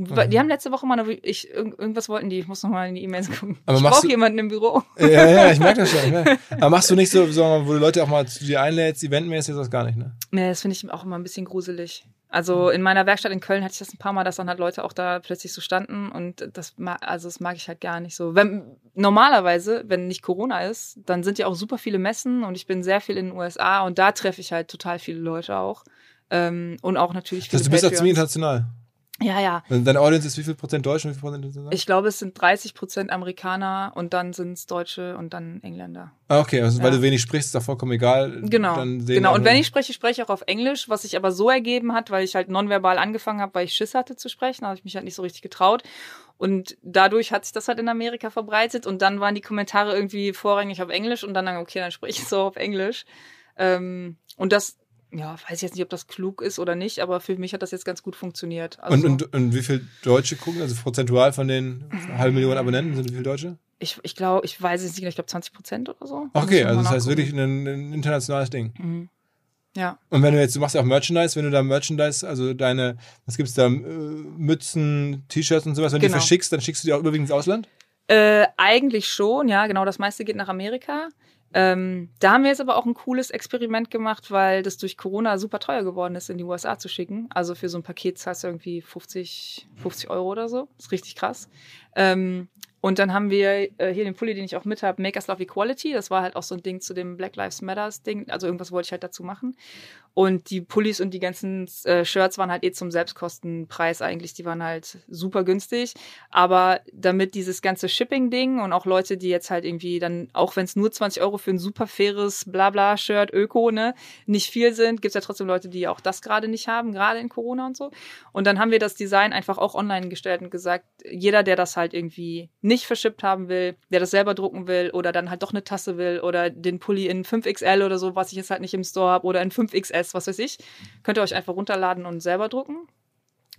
Okay. Die haben letzte Woche mal eine, ich, irgendwas wollten die, ich muss nochmal in die E-Mails gucken. Aber ich brauche jemanden im Büro. Ja, ja, ich merke das schon. Aber machst du nicht so, so, wo du Leute auch mal zu dir einlädst, eventmäßig, das gar nicht, ne? Nee, das finde ich auch immer ein bisschen gruselig. Also in meiner Werkstatt in Köln hatte ich das ein paar Mal, dass dann halt Leute auch da plötzlich so standen und das also das mag ich halt gar nicht so. Wenn, normalerweise, wenn nicht Corona ist, dann sind ja auch super viele Messen und ich bin sehr viel in den USA und da treffe ich halt total viele Leute auch. Ähm, und auch natürlich viele Das heißt, du bist ja ziemlich international. Ja, ja. Und Deine Audience ist wie viel Prozent Deutsch und wie viel Prozent International? Ich glaube, es sind 30 Prozent Amerikaner und dann sind es Deutsche und dann Engländer. Ah, okay, also weil Ja. du wenig sprichst, ist doch vollkommen egal. Genau. Dann sehen Genau. Und wenn ich spreche, spreche ich auch auf Englisch, was sich aber so ergeben hat, weil ich halt nonverbal angefangen habe, weil ich Schiss hatte zu sprechen, da habe ich mich halt nicht so richtig getraut. Und dadurch hat sich das halt in Amerika verbreitet und dann waren die Kommentare irgendwie vorrangig auf Englisch und dann, dann okay, dann spreche ich so auf Englisch. Ähm, und das, ja, weiß ich jetzt nicht, ob das klug ist oder nicht, aber für mich hat das jetzt ganz gut funktioniert. Also, und, und, und wie viel Deutsche gucken? Also prozentual von den halben Millionen Abonnenten sind wie viele Deutsche? ich, ich glaube, ich weiß es nicht, genau, ich glaube 20 Prozent oder so. Okay, Muss ich also das heißt wirklich ein, ein internationales Ding. Mhm. Ja. Und wenn du jetzt, du machst ja auch Merchandise, wenn du da Merchandise, also deine, was gibt's da, äh, Mützen, T-Shirts und sowas, wenn du die Genau. verschickst, dann schickst du die auch überwiegend ins Ausland? Äh, eigentlich schon, ja, genau. Das meiste geht nach Amerika. Ähm, da haben wir jetzt aber auch ein cooles Experiment gemacht, weil das durch Corona super teuer geworden ist, in die USA zu schicken. Also für so ein Paket zahlst du irgendwie 50, 50 Euro oder so. ist richtig krass. Ähm, und dann haben wir äh, hier den Pulli, den ich auch mit habe, Make Us Love Equality. Das war halt auch so ein Ding zu dem Black Lives Matters Ding. Also irgendwas wollte ich halt dazu machen. Und die Pullis und die ganzen äh, Shirts waren halt eh zum Selbstkostenpreis eigentlich. Die waren halt super günstig. Aber damit dieses ganze Shipping-Ding und auch Leute, die jetzt halt irgendwie dann, auch wenn es nur 20 Euro für ein super faires Blabla-Shirt, Öko, ne, nicht viel sind, gibt's ja trotzdem Leute, die auch das gerade nicht haben, gerade in Corona und so. Und dann haben wir das Design einfach auch online gestellt und gesagt, jeder, der das halt irgendwie nicht verschippt haben will, der das selber drucken will oder dann halt doch eine Tasse will oder den Pulli in 5XL oder so, was ich jetzt halt nicht im Store habe oder in 5XS, was weiß ich, könnt ihr euch einfach runterladen und selber drucken.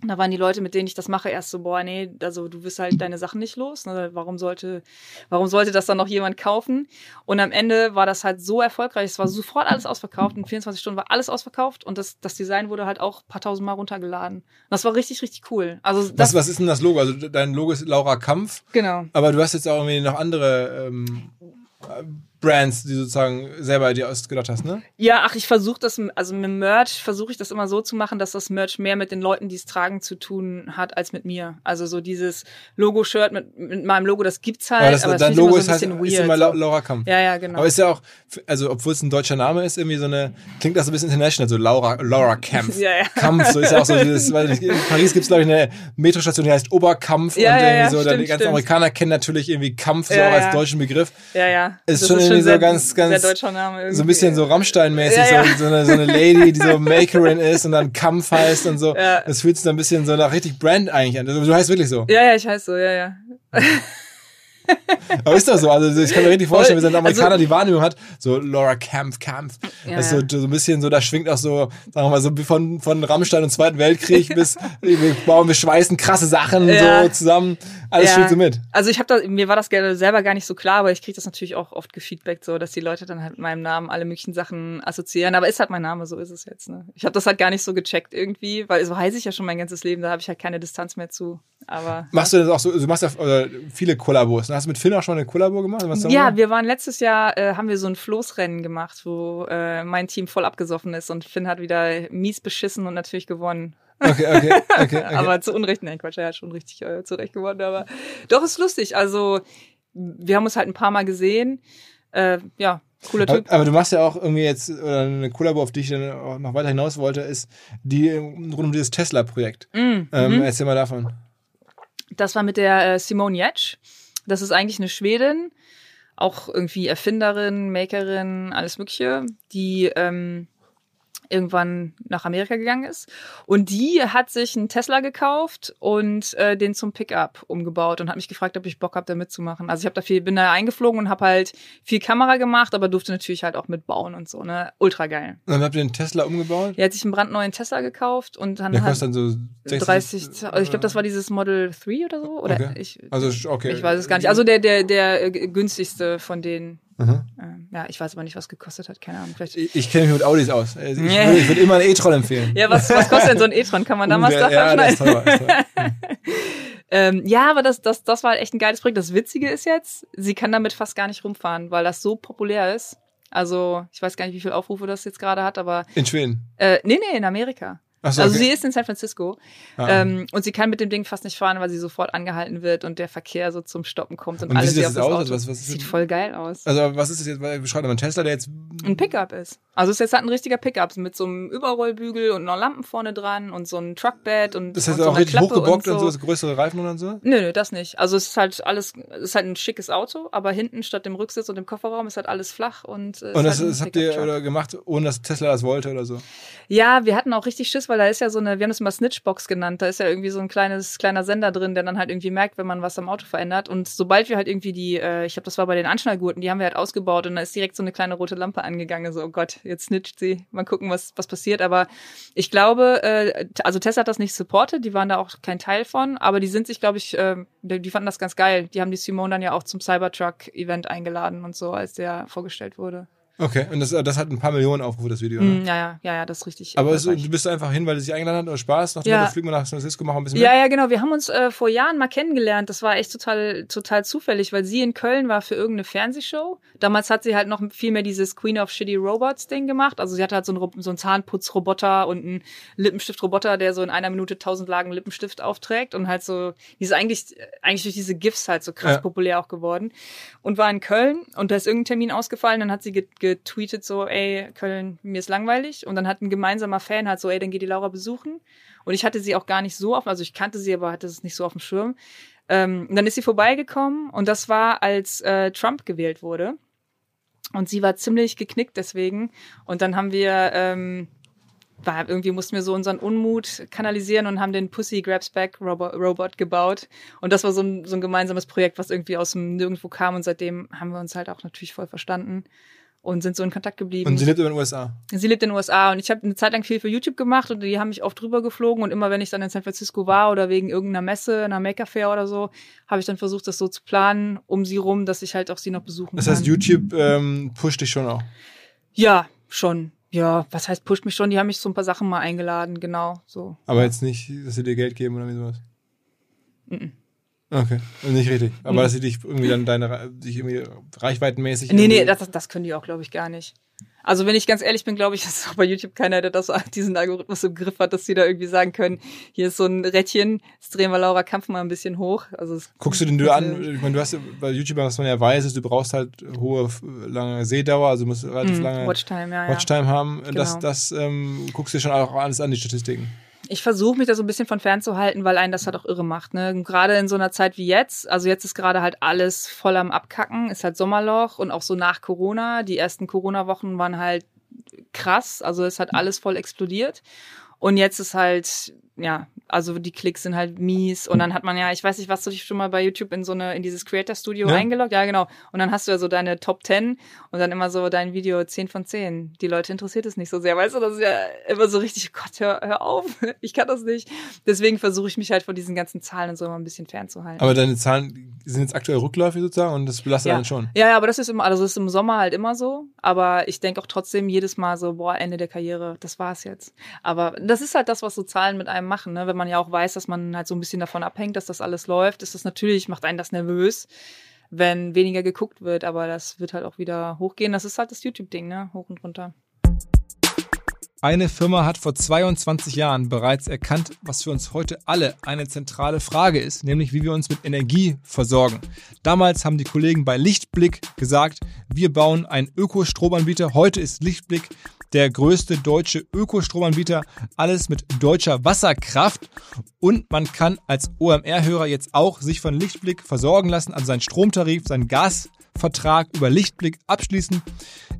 Und Da waren die Leute, mit denen ich das mache, erst so, boah, nee, also du wirst halt deine Sachen nicht los. Ne? Warum sollte, warum sollte das dann noch jemand kaufen? Und am Ende war das halt so erfolgreich. Es war sofort alles ausverkauft. In 24 Stunden war alles ausverkauft und das, das Design wurde halt auch ein paar tausend Mal runtergeladen. Und das war richtig, richtig cool. Also das, Was, was ist denn das Logo? Also dein Logo ist Laura Kampf, genau. aber du hast jetzt auch irgendwie noch andere ähm, äh, Brands, die sozusagen selber dir ausgedacht hast, ne? Ja, ach, ich versuche das, also mit Merch versuche ich das immer so zu machen, dass das Merch mehr mit den Leuten, die es tragen, zu tun hat, als mit mir. Also so dieses Logo-Shirt mit, mit meinem Logo, das gibt's halt, aber das, aber dein Logo ist so ein halt bisschen ist weird. immer La so. Laura Kampf. Ja, ja, genau. Aber ist ja auch, also obwohl es ein deutscher Name ist, irgendwie so eine, klingt das so ein bisschen international, so Laura, Laura Kampf. Ja, ja. Kampf, so ist ja auch so dieses, weil in Paris gibt's glaube ich eine Metrostation, die heißt Oberkampf Ja, und ja, irgendwie ja, so, dann die stimmt, ganzen stimmt. Amerikaner kennen natürlich irgendwie Kampf so Ja, auch als ja. deutschen Begriff. ja, ja. Ist Das schon irgendwie so sehr, ganz, ganz- irgendwie. So ein bisschen so Rammstein-mäßig, Ja, ja. So, so, eine, so eine Lady, die so Makerin ist und dann Kampf heißt und so. Ja. Das fühlt sich dann ein bisschen so nach richtig Brand eigentlich an. Also, du heißt wirklich so. Ja, ja, ich heiße so, ja, ja. Aber ist doch so. Also ich kann mir richtig vorstellen, wie so ein Amerikaner Also- die Wahrnehmung hat, so Laura Kampf, Kampf. Ja, das ist so, so ein bisschen so, da schwingt auch so, sagen wir mal, so von, von Rammstein und Zweiten Weltkrieg bis wir bauen, wir schweißen krasse Sachen Ja. so zusammen. Alles Ja. spielt so mit. Also ich habe da, mir war das selber gar nicht so klar, aber ich kriege das natürlich auch oft gefeedbackt, so dass die Leute dann halt mit meinem Namen alle möglichen Sachen assoziieren. Aber ist halt mein Name, so ist es jetzt. Ne? Ich habe das halt gar nicht so gecheckt irgendwie, weil so heiße ich ja schon mein ganzes Leben, da habe ich halt keine Distanz mehr zu. Aber Machst du das auch so, du machst ja viele Kollabos. ne? Hast du mit Finn auch schon eine Kollabo gemacht? Ja, wir? wir waren letztes Jahr, äh, haben wir so ein Floßrennen gemacht, wo äh, mein Team voll abgesoffen ist und Finn hat wieder mies beschissen und natürlich gewonnen. Okay, okay, okay. okay. Aber zu Unrecht, nein, Quatsch, er hat schon richtig äh, zurecht gewonnen, aber doch ist lustig. Also wir haben uns halt ein paar Mal gesehen. Äh, ja, cooler aber, Typ. aber du machst ja auch irgendwie jetzt, oder eine Kollabo, auf die ich dann auch noch weiter hinaus wollte, ist die rund um dieses Tesla-Projekt. Mm, Ähm, mhm. Erzähl mal davon. Das war mit der äh, Simone Jetsch. Das ist eigentlich eine Schwedin, auch irgendwie Erfinderin, Makerin, alles Mögliche, die ähm, irgendwann nach Amerika gegangen ist. Und die hat sich einen Tesla gekauft und äh, den zum Pickup umgebaut und hat mich gefragt, ob ich Bock habe, da mitzumachen. Also ich habe da viel, bin da eingeflogen und habe halt viel Kamera gemacht, aber durfte natürlich halt auch mitbauen und so, ne? Ultra geil. Und dann habt ihr den Tesla umgebaut? Die hat sich einen brandneuen Tesla gekauft und dann Der hat kostet dann so 60, 30, also ich glaube, das war dieses Model 3 oder so. Oder Okay. ich, Also, okay. ich weiß es gar nicht. Also der, der, der günstigste von denen. Mhm. Ähm, ja, ich weiß aber nicht, was gekostet hat. Keine Ahnung. Vielleicht. Ich, ich kenne mich mit Audis aus. Also Ich, würde- ich würde immer einen E-Tron empfehlen. Ja, was, was kostet denn so ein e-tron? Kann man da mal Ungefähr- Stuff ja, das ist abschneiden? teuer, ist teuer. Ähm, ja, aber das, das, das war halt echt ein geiles Projekt. Das Witzige ist jetzt, sie kann damit fast gar nicht rumfahren, weil das so populär ist. Also, ich weiß gar nicht, wie viele Aufrufe das jetzt gerade hat, aber In Schweden. äh, nee, nee, in Amerika. So, Also okay. sie ist in San Francisco Ah. ähm, und sie kann mit dem Ding fast nicht fahren, weil sie sofort angehalten wird und der Verkehr so zum Stoppen kommt und, Und wie alle sieht sie das aus? Was- was sieht voll geil aus. Also was ist das jetzt? Beschreibt man einen Tesla, der jetzt Ein Pickup ist. Also es ist jetzt halt ein richtiger Pickup mit so einem Überrollbügel und noch Lampen vorne dran und so ein Truckbed und das heißt und so auch einer richtig Klappe hochgebockt und und so, größere Reifen und so? Nö, nö, das nicht. Also es ist halt alles, es ist halt ein schickes Auto, aber hinten statt dem Rücksitz und dem Kofferraum ist halt alles flach und äh, Und das, halt das habt ihr gemacht, ohne dass Tesla das wollte oder so? Ja, wir hatten auch richtig Schiss, weil da ist ja so eine, wir haben das mal Snitchbox genannt, da ist ja irgendwie so ein kleines, kleiner Sender drin, der dann halt irgendwie merkt, wenn man was am Auto verändert. Und sobald wir halt irgendwie die, äh, ich glaube, das war bei den Anschnallgurten, die haben wir halt ausgebaut und da ist direkt so eine kleine rote Lampe angegangen. So, oh Gott, jetzt snitcht sie. Mal gucken, was, was passiert. Aber ich glaube, äh, also Tesla hat das nicht supportet, die waren da auch kein Teil von, aber die sind sich, glaube ich, äh, die fanden das ganz geil. Die haben die Simone dann ja auch zum Cybertruck-Event eingeladen und so, als der vorgestellt wurde. Okay, und das, das hat ein paar Millionen Aufrufe, das Video. Ne? Mm, ja, ja, ja, ja, das ist richtig. Aber es, du bist einfach hin, weil sie sich eingeladen hat oder Spaß? Nach dem Ja. Fliegen wir nach San Francisco, machen ein bisschen Ja, mit? ja, genau. Wir haben uns äh, vor Jahren mal kennengelernt. Das war echt total, total zufällig, weil sie in Köln war für irgendeine Fernsehshow. Damals hat sie halt noch viel mehr dieses Queen of Shitty Robots Ding gemacht. Also sie hatte halt so einen, so einen Zahnputzroboter und einen Lippenstiftroboter, der so in einer Minute tausend Lagen Lippenstift aufträgt und halt so, die ist eigentlich, eigentlich durch diese GIFs halt so krass Ja. populär auch geworden. Und war in Köln und da ist irgendein Termin ausgefallen. Dann hat sie getweetet so, ey, Köln, mir ist langweilig. Und dann hat ein gemeinsamer Fan halt so, ey, dann geht die Laura besuchen. Und ich hatte sie auch gar nicht so auf, also ich kannte sie, aber hatte es nicht so auf dem Schirm. Ähm, und dann ist sie vorbeigekommen und das war, als äh, Trump gewählt wurde. Und sie war ziemlich geknickt deswegen. Und dann haben wir, ähm, war, irgendwie mussten wir so unseren Unmut kanalisieren und haben den Pussy Grabs Back Robot, gebaut. Und das war so ein, so ein gemeinsames Projekt, was irgendwie aus dem Nirgendwo kam. Und seitdem haben wir uns halt auch natürlich voll verstanden und sind so in Kontakt geblieben. Und sie lebt in den USA. Sie lebt in den USA und ich habe eine Zeit lang viel für YouTube gemacht und die haben mich oft drüber geflogen und immer wenn ich dann in San Francisco war oder wegen irgendeiner Messe, einer Maker Fair oder so, habe ich dann versucht, das so zu planen um sie rum, dass ich halt auch sie noch besuchen Das kann. heißt, YouTube ähm, pusht dich schon auch. Ja, schon. Ja, was heißt pusht mich schon? Die haben mich so ein paar Sachen mal eingeladen, genau, so. Aber jetzt nicht, dass sie dir Geld geben oder wie sowas. Mhm. Okay, nicht richtig. Aber Mhm. dass sie dich irgendwie dann deine, dich irgendwie reichweitenmäßig. Nee, nee, das, das können die auch, glaube ich, gar nicht. Also wenn ich ganz ehrlich bin, glaube ich, dass auch bei YouTube keiner, der das, diesen Algorithmus im Griff hat, dass die da irgendwie sagen können, hier ist so ein Rädchen, jetzt drehen wir Laura Kampf mal ein bisschen hoch. Also Guckst du den du an? Ich meine, du hast ja bei YouTube, was man ja weiß, ist, du brauchst halt hohe, lange Sehdauer, also musst relativ Mm, lange Watchtime, ja, ja. Watchtime haben. Das, Genau. das ähm, guckst du dir schon auch alles an, die Statistiken. Ich versuche mich da so ein bisschen von fernzuhalten, weil einen das halt auch irre macht. Ne? Gerade in so einer Zeit wie jetzt, also jetzt ist gerade halt alles voll am Abkacken, ist halt Sommerloch und auch so nach Corona. Die ersten Corona-Wochen waren halt krass, also es hat alles voll explodiert. Und jetzt ist halt, ja, also die Klicks sind halt mies und dann hat man ja, ich weiß nicht, was du dich schon mal bei YouTube in so eine, in dieses Creator Studio Ja. eingeloggt? Ja, genau. Und dann hast du ja so deine Top 10 und dann immer so dein Video 10 von 10. Die Leute interessiert es nicht so sehr, weißt du, das ist ja immer so richtig, Gott, hör, hör auf, ich kann das nicht. Deswegen versuche ich mich halt von diesen ganzen Zahlen und so immer ein bisschen fernzuhalten. Aber deine Zahlen sind jetzt aktuell rückläufig sozusagen und das belastet Ja. einen schon. Ja, ja, aber das ist immer, also das ist im Sommer halt immer so. Aber ich denke auch trotzdem jedes Mal so, boah, Ende der Karriere, das war's jetzt. Aber das ist halt das, was so Zahlen mit einem machen, ne? Wenn man ja auch weiß, dass man halt so ein bisschen davon abhängt, dass das alles läuft, ist das natürlich, macht einen das nervös, wenn weniger geguckt wird, aber das wird halt auch wieder hochgehen. Das ist halt das YouTube-Ding, ne? Hoch und runter. Eine Firma hat vor 22 Jahren bereits erkannt, was für uns heute alle eine zentrale Frage ist, nämlich wie wir uns mit Energie versorgen. Damals haben die Kollegen bei Lichtblick gesagt, wir bauen einen Ökostromanbieter. Heute ist Lichtblick der größte deutsche Ökostromanbieter, alles mit deutscher Wasserkraft. Und man kann als OMR-Hörer jetzt auch sich von Lichtblick versorgen lassen, also seinen Stromtarif, seinen Gasvertrag über Lichtblick abschließen.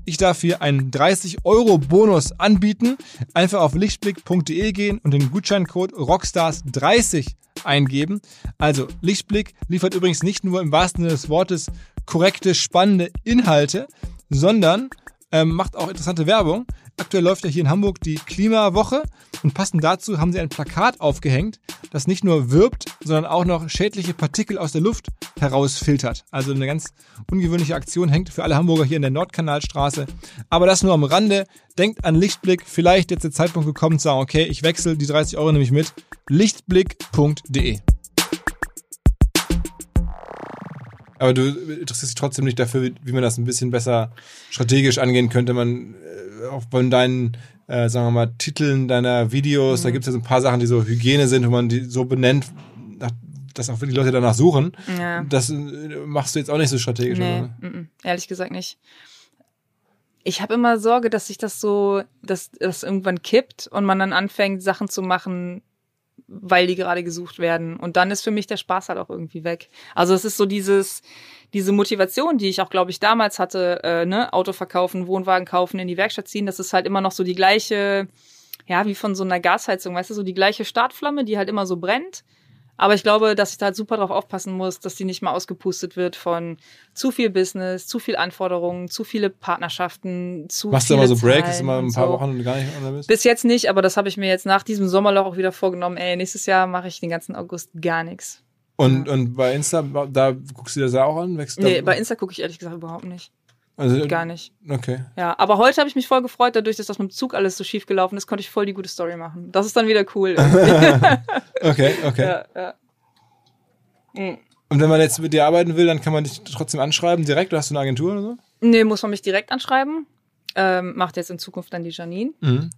Ich darf hier einen 30-Euro-Bonus anbieten. Einfach auf lichtblick.de gehen und den Gutscheincode Rockstars30 eingeben. Also Lichtblick liefert übrigens nicht nur im wahrsten Sinne des Wortes korrekte, spannende Inhalte, sondern ähm, macht auch interessante Werbung. Aktuell läuft ja hier in Hamburg die Klimawoche und passend dazu haben sie ein Plakat aufgehängt, das nicht nur wirbt, sondern auch noch schädliche Partikel aus der Luft herausfiltert. Also eine ganz ungewöhnliche Aktion hängt für alle Hamburger hier in der Nordkanalstraße. Aber das nur am Rande. Denkt an Lichtblick. Vielleicht jetzt der Zeitpunkt gekommen zu sagen, okay, ich wechsle die 30 Euro nämlich mit. Lichtblick.de aber du interessierst dich trotzdem nicht dafür, wie man das ein bisschen besser strategisch angehen könnte. Man äh, auch von deinen äh, sagen wir mal, Titeln deiner Videos. Da gibt es ja so ein paar Sachen, die so Hygiene sind, wo man die so benennt, nach- dass auch die Leute danach suchen. Ja. Das äh, machst du jetzt auch nicht so strategisch. Nee, oder? mm, mm, ehrlich gesagt nicht. Ich habe immer Sorge, dass sich das so, dass das irgendwann kippt und man dann anfängt, Sachen zu machen, weil die gerade gesucht werden. Und dann ist für mich der Spaß halt auch irgendwie weg. Also es ist so dieses, diese Motivation, die ich auch, glaube ich, damals hatte, äh, ne, Auto verkaufen, Wohnwagen kaufen, in die Werkstatt ziehen, das ist halt immer noch so die gleiche, ja, wie von so einer Gasheizung, weißt du, so die gleiche Startflamme, die halt immer so brennt. Aber ich glaube, dass ich da halt super drauf aufpassen muss, dass die nicht mal ausgepustet wird von zu viel Business, zu viel Anforderungen, zu viele Partnerschaften, zu Machst du immer so Break, ist immer ein paar so. Wochen gar nicht bist? Bis jetzt nicht, aber das habe ich mir jetzt nach diesem Sommerloch auch wieder vorgenommen. Ey, nächstes Jahr mache ich den ganzen August gar nichts. Und, und bei Insta, da guckst du dir das auch an? Wächst Nee, bei Insta gucke ich ehrlich gesagt überhaupt nicht. Also, Gar nicht. Okay. Ja, aber heute habe ich mich voll gefreut, dadurch, dass das mit dem Zug alles so schief gelaufen ist, konnte ich voll die gute Story machen. Das ist dann wieder cool. Okay, okay. ja, ja. Mhm. Und wenn man jetzt mit dir arbeiten will, dann kann man dich trotzdem anschreiben direkt? Oder hast du eine Agentur oder so? Nee, muss man mich direkt anschreiben. Ähm, macht jetzt in Zukunft dann die Janine. Mhm.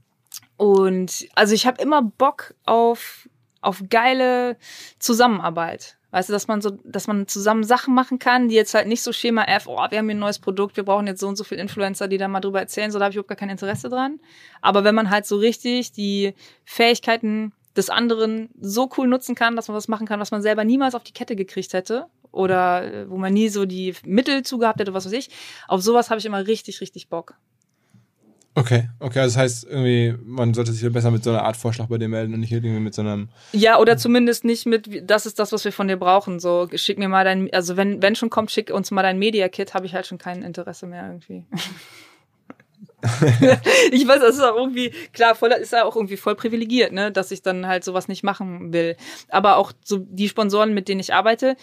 Und also ich habe immer Bock auf, auf geile Zusammenarbeit. Weißt du, dass man so, dass man zusammen Sachen machen kann, die jetzt halt nicht so Schema F, oh, wir haben hier ein neues Produkt, wir brauchen jetzt so und so viele Influencer, die da mal drüber erzählen, so da habe ich überhaupt gar kein Interesse dran. Aber wenn man halt so richtig die Fähigkeiten des anderen so cool nutzen kann, dass man was machen kann, was man selber niemals auf die Kette gekriegt hätte oder äh, wo man nie so die Mittel zugehabt hätte, was weiß ich, auf sowas habe ich immer richtig, richtig Bock. Okay, okay, also das heißt irgendwie, man sollte sich besser mit so einer Art Vorschlag bei dir melden und nicht irgendwie mit so einem. Ja, oder zumindest nicht mit, das ist das, was wir von dir brauchen. So, schick mir mal dein, also wenn, wenn schon kommt, schick uns mal dein Media-Kit, habe ich halt schon kein Interesse mehr irgendwie. ich weiß, das ist auch irgendwie, klar, voll, ist ja auch irgendwie voll privilegiert, ne, dass ich dann halt sowas nicht machen will. Aber auch so die Sponsoren, mit denen ich arbeite,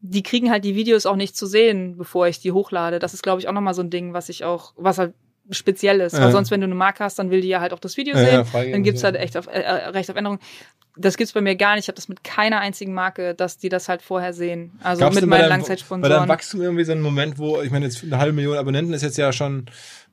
die kriegen halt die Videos auch nicht zu sehen, bevor ich die hochlade. Das ist, glaube ich, auch nochmal so ein Ding, was ich auch, was halt speziell ist. Ja. Weil sonst, wenn du eine Marke hast, dann will die ja halt auch das Video Ja, sehen. ja, dann gibt's halt echt auf, äh, äh, Recht auf Änderung. Das gibt's bei mir gar nicht. Ich habe das mit keiner einzigen Marke, dass die das halt vorher sehen. Also Gab's mit meinen deinem- Bei deinem Langzeitsponsoren. Wachstum irgendwie so einen Moment, wo, ich meine, jetzt eine halbe Million Abonnenten ist jetzt ja schon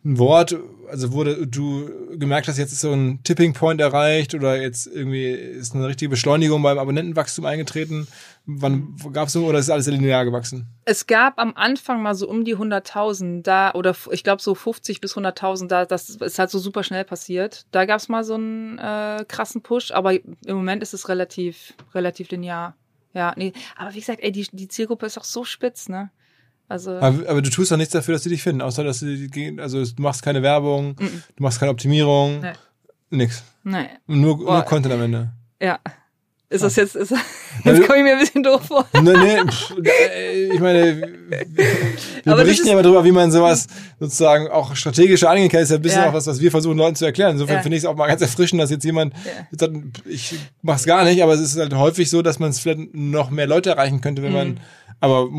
ein Wort, also wurde du gemerkt hast, jetzt ist so ein Tipping Point erreicht oder jetzt irgendwie ist eine richtige Beschleunigung beim Abonnentenwachstum eingetreten. Wann gab's so oder ist alles linear gewachsen? Es gab am Anfang mal so um die 100.000 da oder ich glaube so 50 bis 100.000 da. Das ist halt so super schnell passiert. Da gab's mal so einen äh, krassen Push, aber im Moment ist es relativ relativ linear. Ja, nee, aber wie gesagt, ey, die, die Zielgruppe ist auch so spitz, ne? Also Aber, aber du tust doch nichts dafür, dass sie dich finden, außer dass sie die- also du machst keine Werbung, du machst keine Optimierung, Nee. nix. nee, Nur, Boah. nur Content am Ende. ja. Ist das jetzt, ist, Ja, jetzt komme ich mir ein bisschen doof vor. Nee, nee, pff, äh, ich meine, wir Aber das berichten ja immer drüber, wie man sowas sozusagen auch strategischer angehen kann. Das ist ja ein bisschen Ja. auch was, was wir versuchen, Leuten zu erklären. Insofern Ja. finde ich es auch mal ganz erfrischend, dass jetzt jemand Ja. sagt, ich mach's gar nicht, aber es ist halt häufig so, dass man es vielleicht noch mehr Leute erreichen könnte, wenn Mhm. man, aber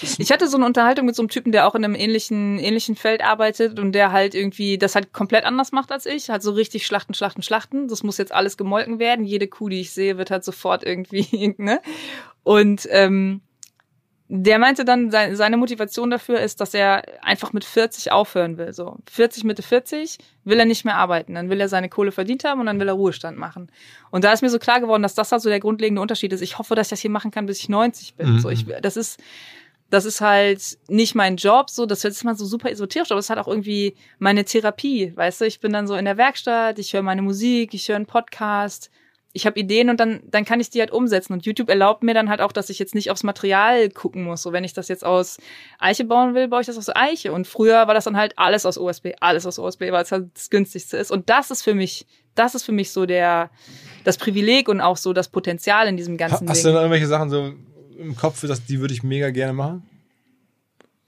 Ich hatte so eine Unterhaltung mit so einem Typen, der auch in einem ähnlichen, ähnlichen Feld arbeitet und der halt irgendwie das halt komplett anders macht als ich. Halt so richtig schlachten, schlachten, schlachten. Das muss jetzt alles gemolken werden. Jede Kuh, die ich sehe, wird halt sofort irgendwie, ne? Und ähm, der meinte dann, sein- seine Motivation dafür ist, dass er einfach mit 40 aufhören will. So 40, Mitte 40 will er nicht mehr arbeiten. Dann will er seine Kohle verdient haben und dann will er Ruhestand machen. Und da ist mir so klar geworden, dass das halt so der grundlegende Unterschied ist. Ich hoffe, dass ich das hier machen kann, bis ich 90 bin. Mhm. So, ich, das ist, das ist halt nicht mein Job, so, das hört sich mal so super esoterisch, aber es ist halt auch irgendwie meine Therapie, weißt du? Ich bin dann so in der Werkstatt, ich höre meine Musik, ich höre einen Podcast, ich habe Ideen und dann, dann kann ich die halt umsetzen. Und YouTube erlaubt mir dann halt auch, dass ich jetzt nicht aufs Material gucken muss. So, wenn ich das jetzt aus Eiche bauen will, baue ich das aus Eiche. Und früher war das dann halt alles aus USB, alles aus USB, weil es halt das günstigste ist. Und das ist für mich, das ist für mich so der, das Privileg und auch so das Potenzial in diesem ganzen hast du Ding. dann irgendwelche Sachen so im Kopf, dass die würde ich mega gerne machen?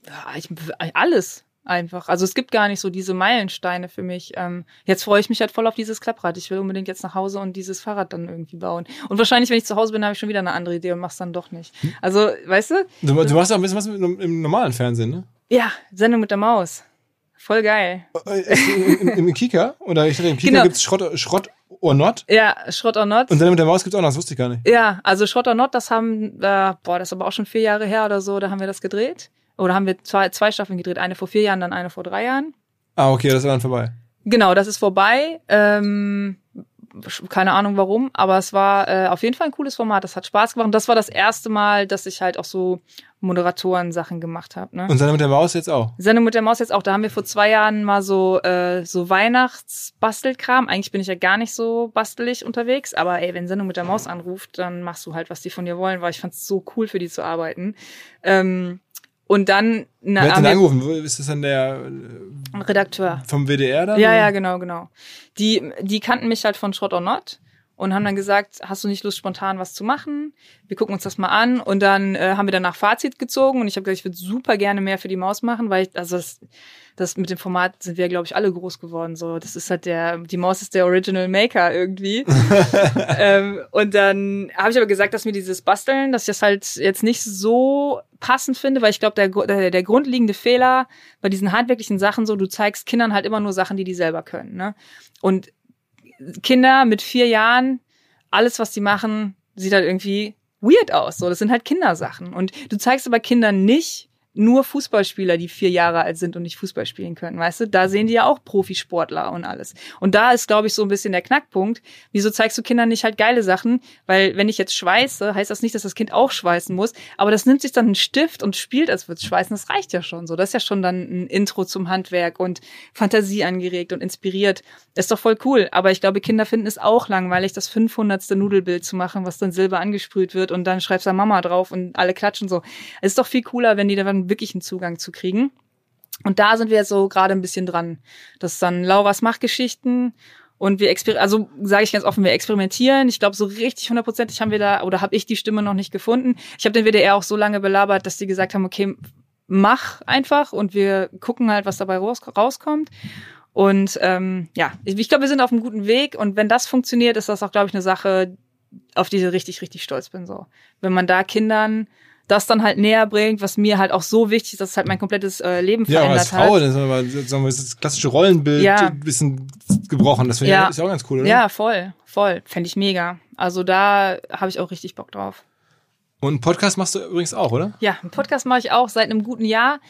Ja, ich, alles einfach. Also es gibt gar nicht so diese Meilensteine für mich. Ähm, jetzt freue ich mich halt voll auf dieses Klapprad. Ich will unbedingt jetzt nach Hause und dieses Fahrrad dann irgendwie bauen. Und wahrscheinlich, wenn ich zu Hause bin, habe ich schon wieder eine andere Idee und mach's dann doch nicht. Also, weißt du? Du, du machst auch ein bisschen was mit, im normalen Fernsehen, ne? Ja, Sendung mit der Maus. Voll geil. Äh, Im, im, im Kika? Oder ich dachte, im Kika Genau. gibt's Schrott, Schrott or Not? Ja, Schrott or Not. Und dann mit der Maus gibt's auch noch, das wusste ich gar nicht. Ja, also Schrott or Not, das haben, äh, boah, das ist aber auch schon vier Jahre her oder so, da haben wir das gedreht. Oder haben wir zwei, zwei Staffeln gedreht. Eine vor vier Jahren, dann eine vor drei Jahren. Ah, okay, das war dann vorbei. Genau, das ist vorbei. Ähm, keine Ahnung warum, aber es war äh, auf jeden Fall ein cooles Format. Das hat Spaß gemacht. Und das war das erste Mal, dass ich halt auch so Moderatoren-Sachen gemacht habe. Ne? Und Sendung mit der Maus jetzt auch? Sendung mit der Maus jetzt auch. Da haben wir vor zwei Jahren mal so äh, so Weihnachtsbastelkram. Eigentlich bin ich ja gar nicht so bastelig unterwegs, aber ey, wenn Sendung mit der Maus anruft, dann machst du halt, was die von dir wollen, weil ich fand's so cool für die zu arbeiten. Ähm, und dann na, Wer hat denn angerufen? Ist das dann der Redakteur vom WDR dann? Ja, oder? ja, genau, genau. Die die kannten mich halt von Shot or Not und haben dann gesagt, hast du nicht Lust, spontan was zu machen? Wir gucken uns das mal an. Und dann äh, haben wir danach Fazit gezogen und ich habe gesagt, ich würde super gerne mehr für die Maus machen, weil ich, also das, das mit dem Format sind wir, glaube ich, alle groß geworden. So, das ist halt der, die Maus ist der Original Maker irgendwie. ähm, und dann habe ich aber gesagt, dass mir dieses Basteln, dass ich das halt jetzt nicht so passend finde, weil ich glaube, der, der, der grundlegende Fehler bei diesen handwerklichen Sachen so, du zeigst Kindern halt immer nur Sachen, die die selber können. Ne? Und Kinder mit vier Jahren, alles, was die machen, sieht halt irgendwie weird aus. So, das sind halt Kindersachen. Und du zeigst aber Kindern nicht, nur Fußballspieler, die vier Jahre alt sind und nicht Fußball spielen können, weißt du? Da sehen die ja auch Profisportler und alles. Und da ist, glaube ich, so ein bisschen der Knackpunkt. Wieso zeigst du Kindern nicht halt geile Sachen? Weil wenn ich jetzt schweiße, heißt das nicht, dass das Kind auch schweißen muss, aber das nimmt sich dann einen Stift und spielt, als würde es schweißen. Das reicht ja schon so. Das ist ja schon dann ein Intro zum Handwerk und Fantasie angeregt und inspiriert. ist doch voll cool. Aber ich glaube, Kinder finden es auch langweilig, das 500. Nudelbild zu machen, was dann Silber angesprüht wird und dann schreibst du Mama drauf und alle klatschen so. Es ist doch viel cooler, wenn die dann wirklichen Zugang zu kriegen. Und da sind wir so gerade ein bisschen dran. Das ist dann Lauras Machtgeschichten und wir also sage ich ganz offen, wir experimentieren. Ich glaube, so richtig hundertprozentig haben wir da oder habe ich die Stimme noch nicht gefunden. Ich habe den WDR auch so lange belabert, dass die gesagt haben, okay, mach einfach und wir gucken halt, was dabei raus rauskommt. Und ähm, ja, ich, ich glaube, wir sind auf einem guten Weg. Und wenn das funktioniert, ist das auch, glaube ich, eine Sache, auf die ich richtig, richtig stolz bin. So, wenn man da Kindern das dann halt näher bringt, was mir halt auch so wichtig ist, dass es halt mein komplettes äh, Leben ja, verändert hat. Ja, als Frau, das, aber, sagen wir, das klassische Rollenbild ja. ein bisschen gebrochen. Das finde ja. ich ist auch ganz cool, oder? Ja, voll, voll. Fände ich mega. Also da habe ich auch richtig Bock drauf. Und einen Podcast machst du übrigens auch, oder? Ja, einen Podcast mache ich auch seit einem guten Jahr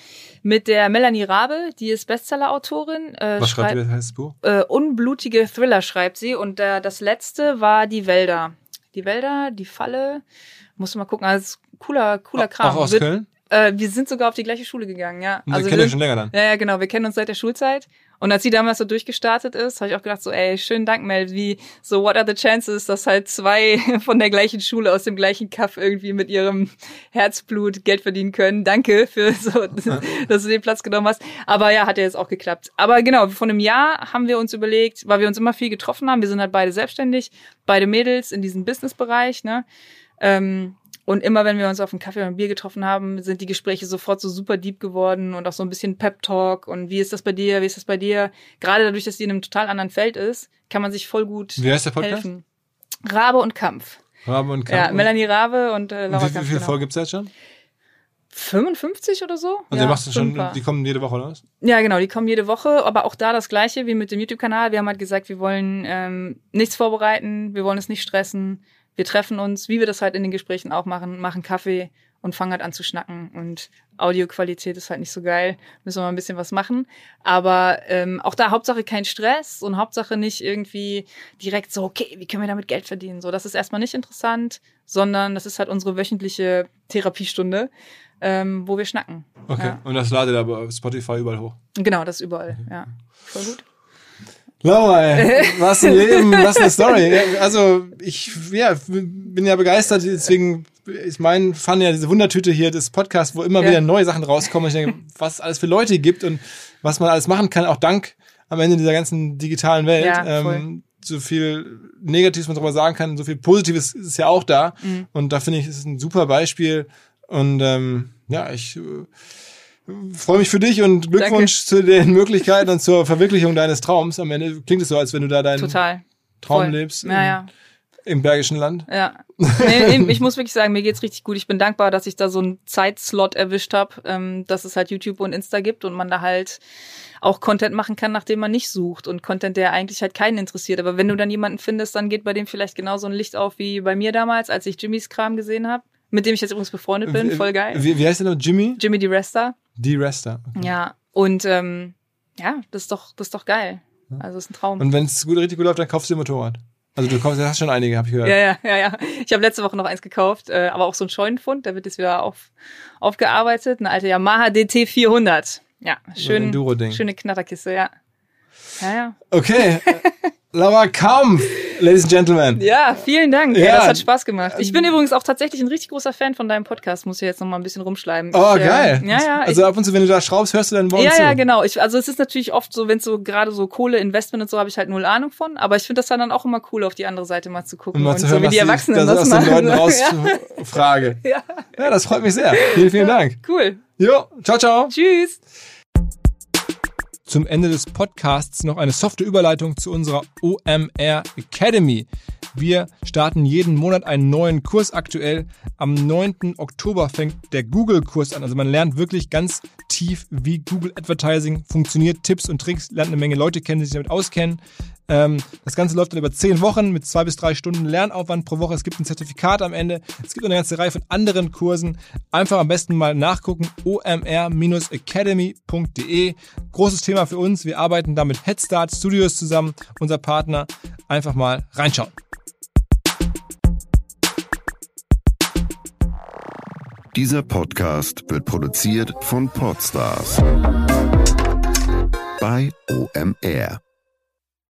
mit der Melanie Rabe, die ist Bestseller-Autorin. Äh, Was schreibt ihr, das heißt Buch? Äh, unblutige Thriller schreibt sie und äh, das letzte war Die Wälder. Die Wälder, die Falle, musst du mal gucken, also cooler, cooler Kram. Auch aus Wird, Köln? Äh, wir sind sogar auf die gleiche Schule gegangen, ja. Also wir kennen schon länger dann. Ja, ja, genau. Wir kennen uns seit der Schulzeit. Und als sie damals so durchgestartet ist, habe ich auch gedacht so, ey, schönen Dank, Mel, wie so, what are the chances, dass halt zwei von der gleichen Schule aus dem gleichen Kaff irgendwie mit ihrem Herzblut Geld verdienen können. Danke für so, dass du den Platz genommen hast. Aber ja, hat ja jetzt auch geklappt. Aber genau, vor einem Jahr haben wir uns überlegt, weil wir uns immer viel getroffen haben, wir sind halt beide selbstständig, beide Mädels in diesem Businessbereich, ne? Ähm, und immer, wenn wir uns auf einen Kaffee oder ein Bier getroffen haben, sind die Gespräche sofort so super deep geworden und auch so ein bisschen Pep-Talk und wie ist das bei dir, wie ist das bei dir? Gerade dadurch, dass die in einem total anderen Feld ist, kann man sich voll gut wie heißt der Podcast? helfen. Rabe und Kampf. Rabe und Kampf. Ja, Melanie Rabe und äh, Laura und wie, Kampf. Wie viele genau. Folgen gibt's jetzt schon? 55 oder so? Und ja, ihr machst du schon, die kommen jede Woche, oder was? Ja, genau, die kommen jede Woche, aber auch da das gleiche wie mit dem YouTube-Kanal. Wir haben halt gesagt, wir wollen ähm, nichts vorbereiten, wir wollen es nicht stressen. Wir treffen uns, wie wir das halt in den Gesprächen auch machen, machen Kaffee und fangen halt an zu schnacken. Und Audioqualität ist halt nicht so geil. Müssen wir mal ein bisschen was machen. Aber ähm, auch da Hauptsache kein Stress und Hauptsache nicht irgendwie direkt so, okay, wie können wir damit Geld verdienen? So, das ist erstmal nicht interessant, sondern das ist halt unsere wöchentliche Therapiestunde, ähm, wo wir schnacken. Okay. Ja. Und das ladet aber Spotify überall hoch. Genau, das ist überall. Ja, voll gut. Ey, was ein Leben, was eine Story. Also ich ja, bin ja begeistert, deswegen ich meine, fand ja diese Wundertüte hier des Podcasts, wo immer Ja. wieder neue Sachen rauskommen. Ich denke, was es alles für Leute gibt und was man alles machen kann, auch dank am Ende dieser ganzen digitalen Welt. Ja, ähm, so viel Negatives man darüber sagen kann, so viel Positives ist ja auch da. Mhm. Und da finde ich, ist es ein super Beispiel. Und ähm, ja, ich äh, freue mich für dich und Glückwunsch zu den Möglichkeiten und zur Verwirklichung deines Traums. Am Ende klingt es so, als wenn du da deinen Total. Traum Voll. lebst Ja, ja. im, Bergischen Land. Ja. Nee, ich muss wirklich sagen, mir geht's richtig gut. Ich bin dankbar, dass ich da so einen Zeitslot erwischt habe, ähm, dass es halt YouTube und Insta gibt und man da halt auch Content machen kann, nachdem man nicht sucht und Content, der eigentlich halt keinen interessiert. Aber wenn du dann jemanden findest, dann geht bei dem vielleicht genauso ein Licht auf wie bei mir damals, als ich Jimmys Kram gesehen habe, mit dem ich jetzt übrigens befreundet bin. Voll geil. Wie, wie heißt der noch? Jimmy? Jimmy die Resta. Die Rester. Ja. Und ähm, ja, das ist doch, das ist doch geil. Also ist ein Traum. Und wenn es gut, richtig gut läuft, dann kaufst du ein Motorrad. Also du kaufst, du hast schon einige, habe ich gehört. Ja, ja, ja, ja. Ich habe letzte Woche noch eins gekauft, äh, aber auch so ein Scheunenfund, der wird jetzt wieder auf, aufgearbeitet. Eine alte Yamaha DT 400. Ja, schön, Enduro-Ding. schöne Knatterkiste, ja. Ja, ja. Okay. Laura Kampf, Ladies and Gentlemen. Ja, vielen Dank. Ja, Ja. das hat Spaß gemacht. Ich bin übrigens auch tatsächlich ein richtig großer Fan von deinem Podcast. Muss ich jetzt noch mal ein bisschen rumschleimen. Oh, ich, äh, geil. Ja, ja. Also ab und zu, wenn du da schraubst, hörst du dann ich, morgens ja, zu. ja, genau. Ich, also es ist natürlich oft so, wenn es so gerade so Kohle, Investment und so, habe ich halt null Ahnung von. Aber ich finde das dann auch immer cool, auf die andere Seite mal zu gucken Um mal und zu so hören, wie was die Erwachsenen da das so aus den machen. Leuten raus ja, frage. ja, Ja, das freut mich sehr. Vielen, vielen Dank. cool. Jo, ciao, ciao. Tschüss. Zum Ende des Podcasts noch eine softe Überleitung zu unserer OMR Academy. Wir starten jeden Monat einen neuen Kurs aktuell. Am 9. Oktober fängt der Google-Kurs an. Also man lernt wirklich ganz tief, wie Google Advertising funktioniert, Tipps und Tricks, lernt eine Menge Leute kennen, die sich damit auskennen. Ähm, das Ganze läuft dann über zehn Wochen mit zwei bis drei Stunden Lernaufwand pro Woche. Es gibt ein Zertifikat am Ende. Es gibt eine ganze Reihe von anderen Kursen. Einfach am besten mal nachgucken. omr-academy.de. Großes Thema für uns. Wir arbeiten da mit Headstart Studios zusammen, unser Partner. Einfach mal reinschauen. Dieser Podcast wird produziert von Podstars bei OMR.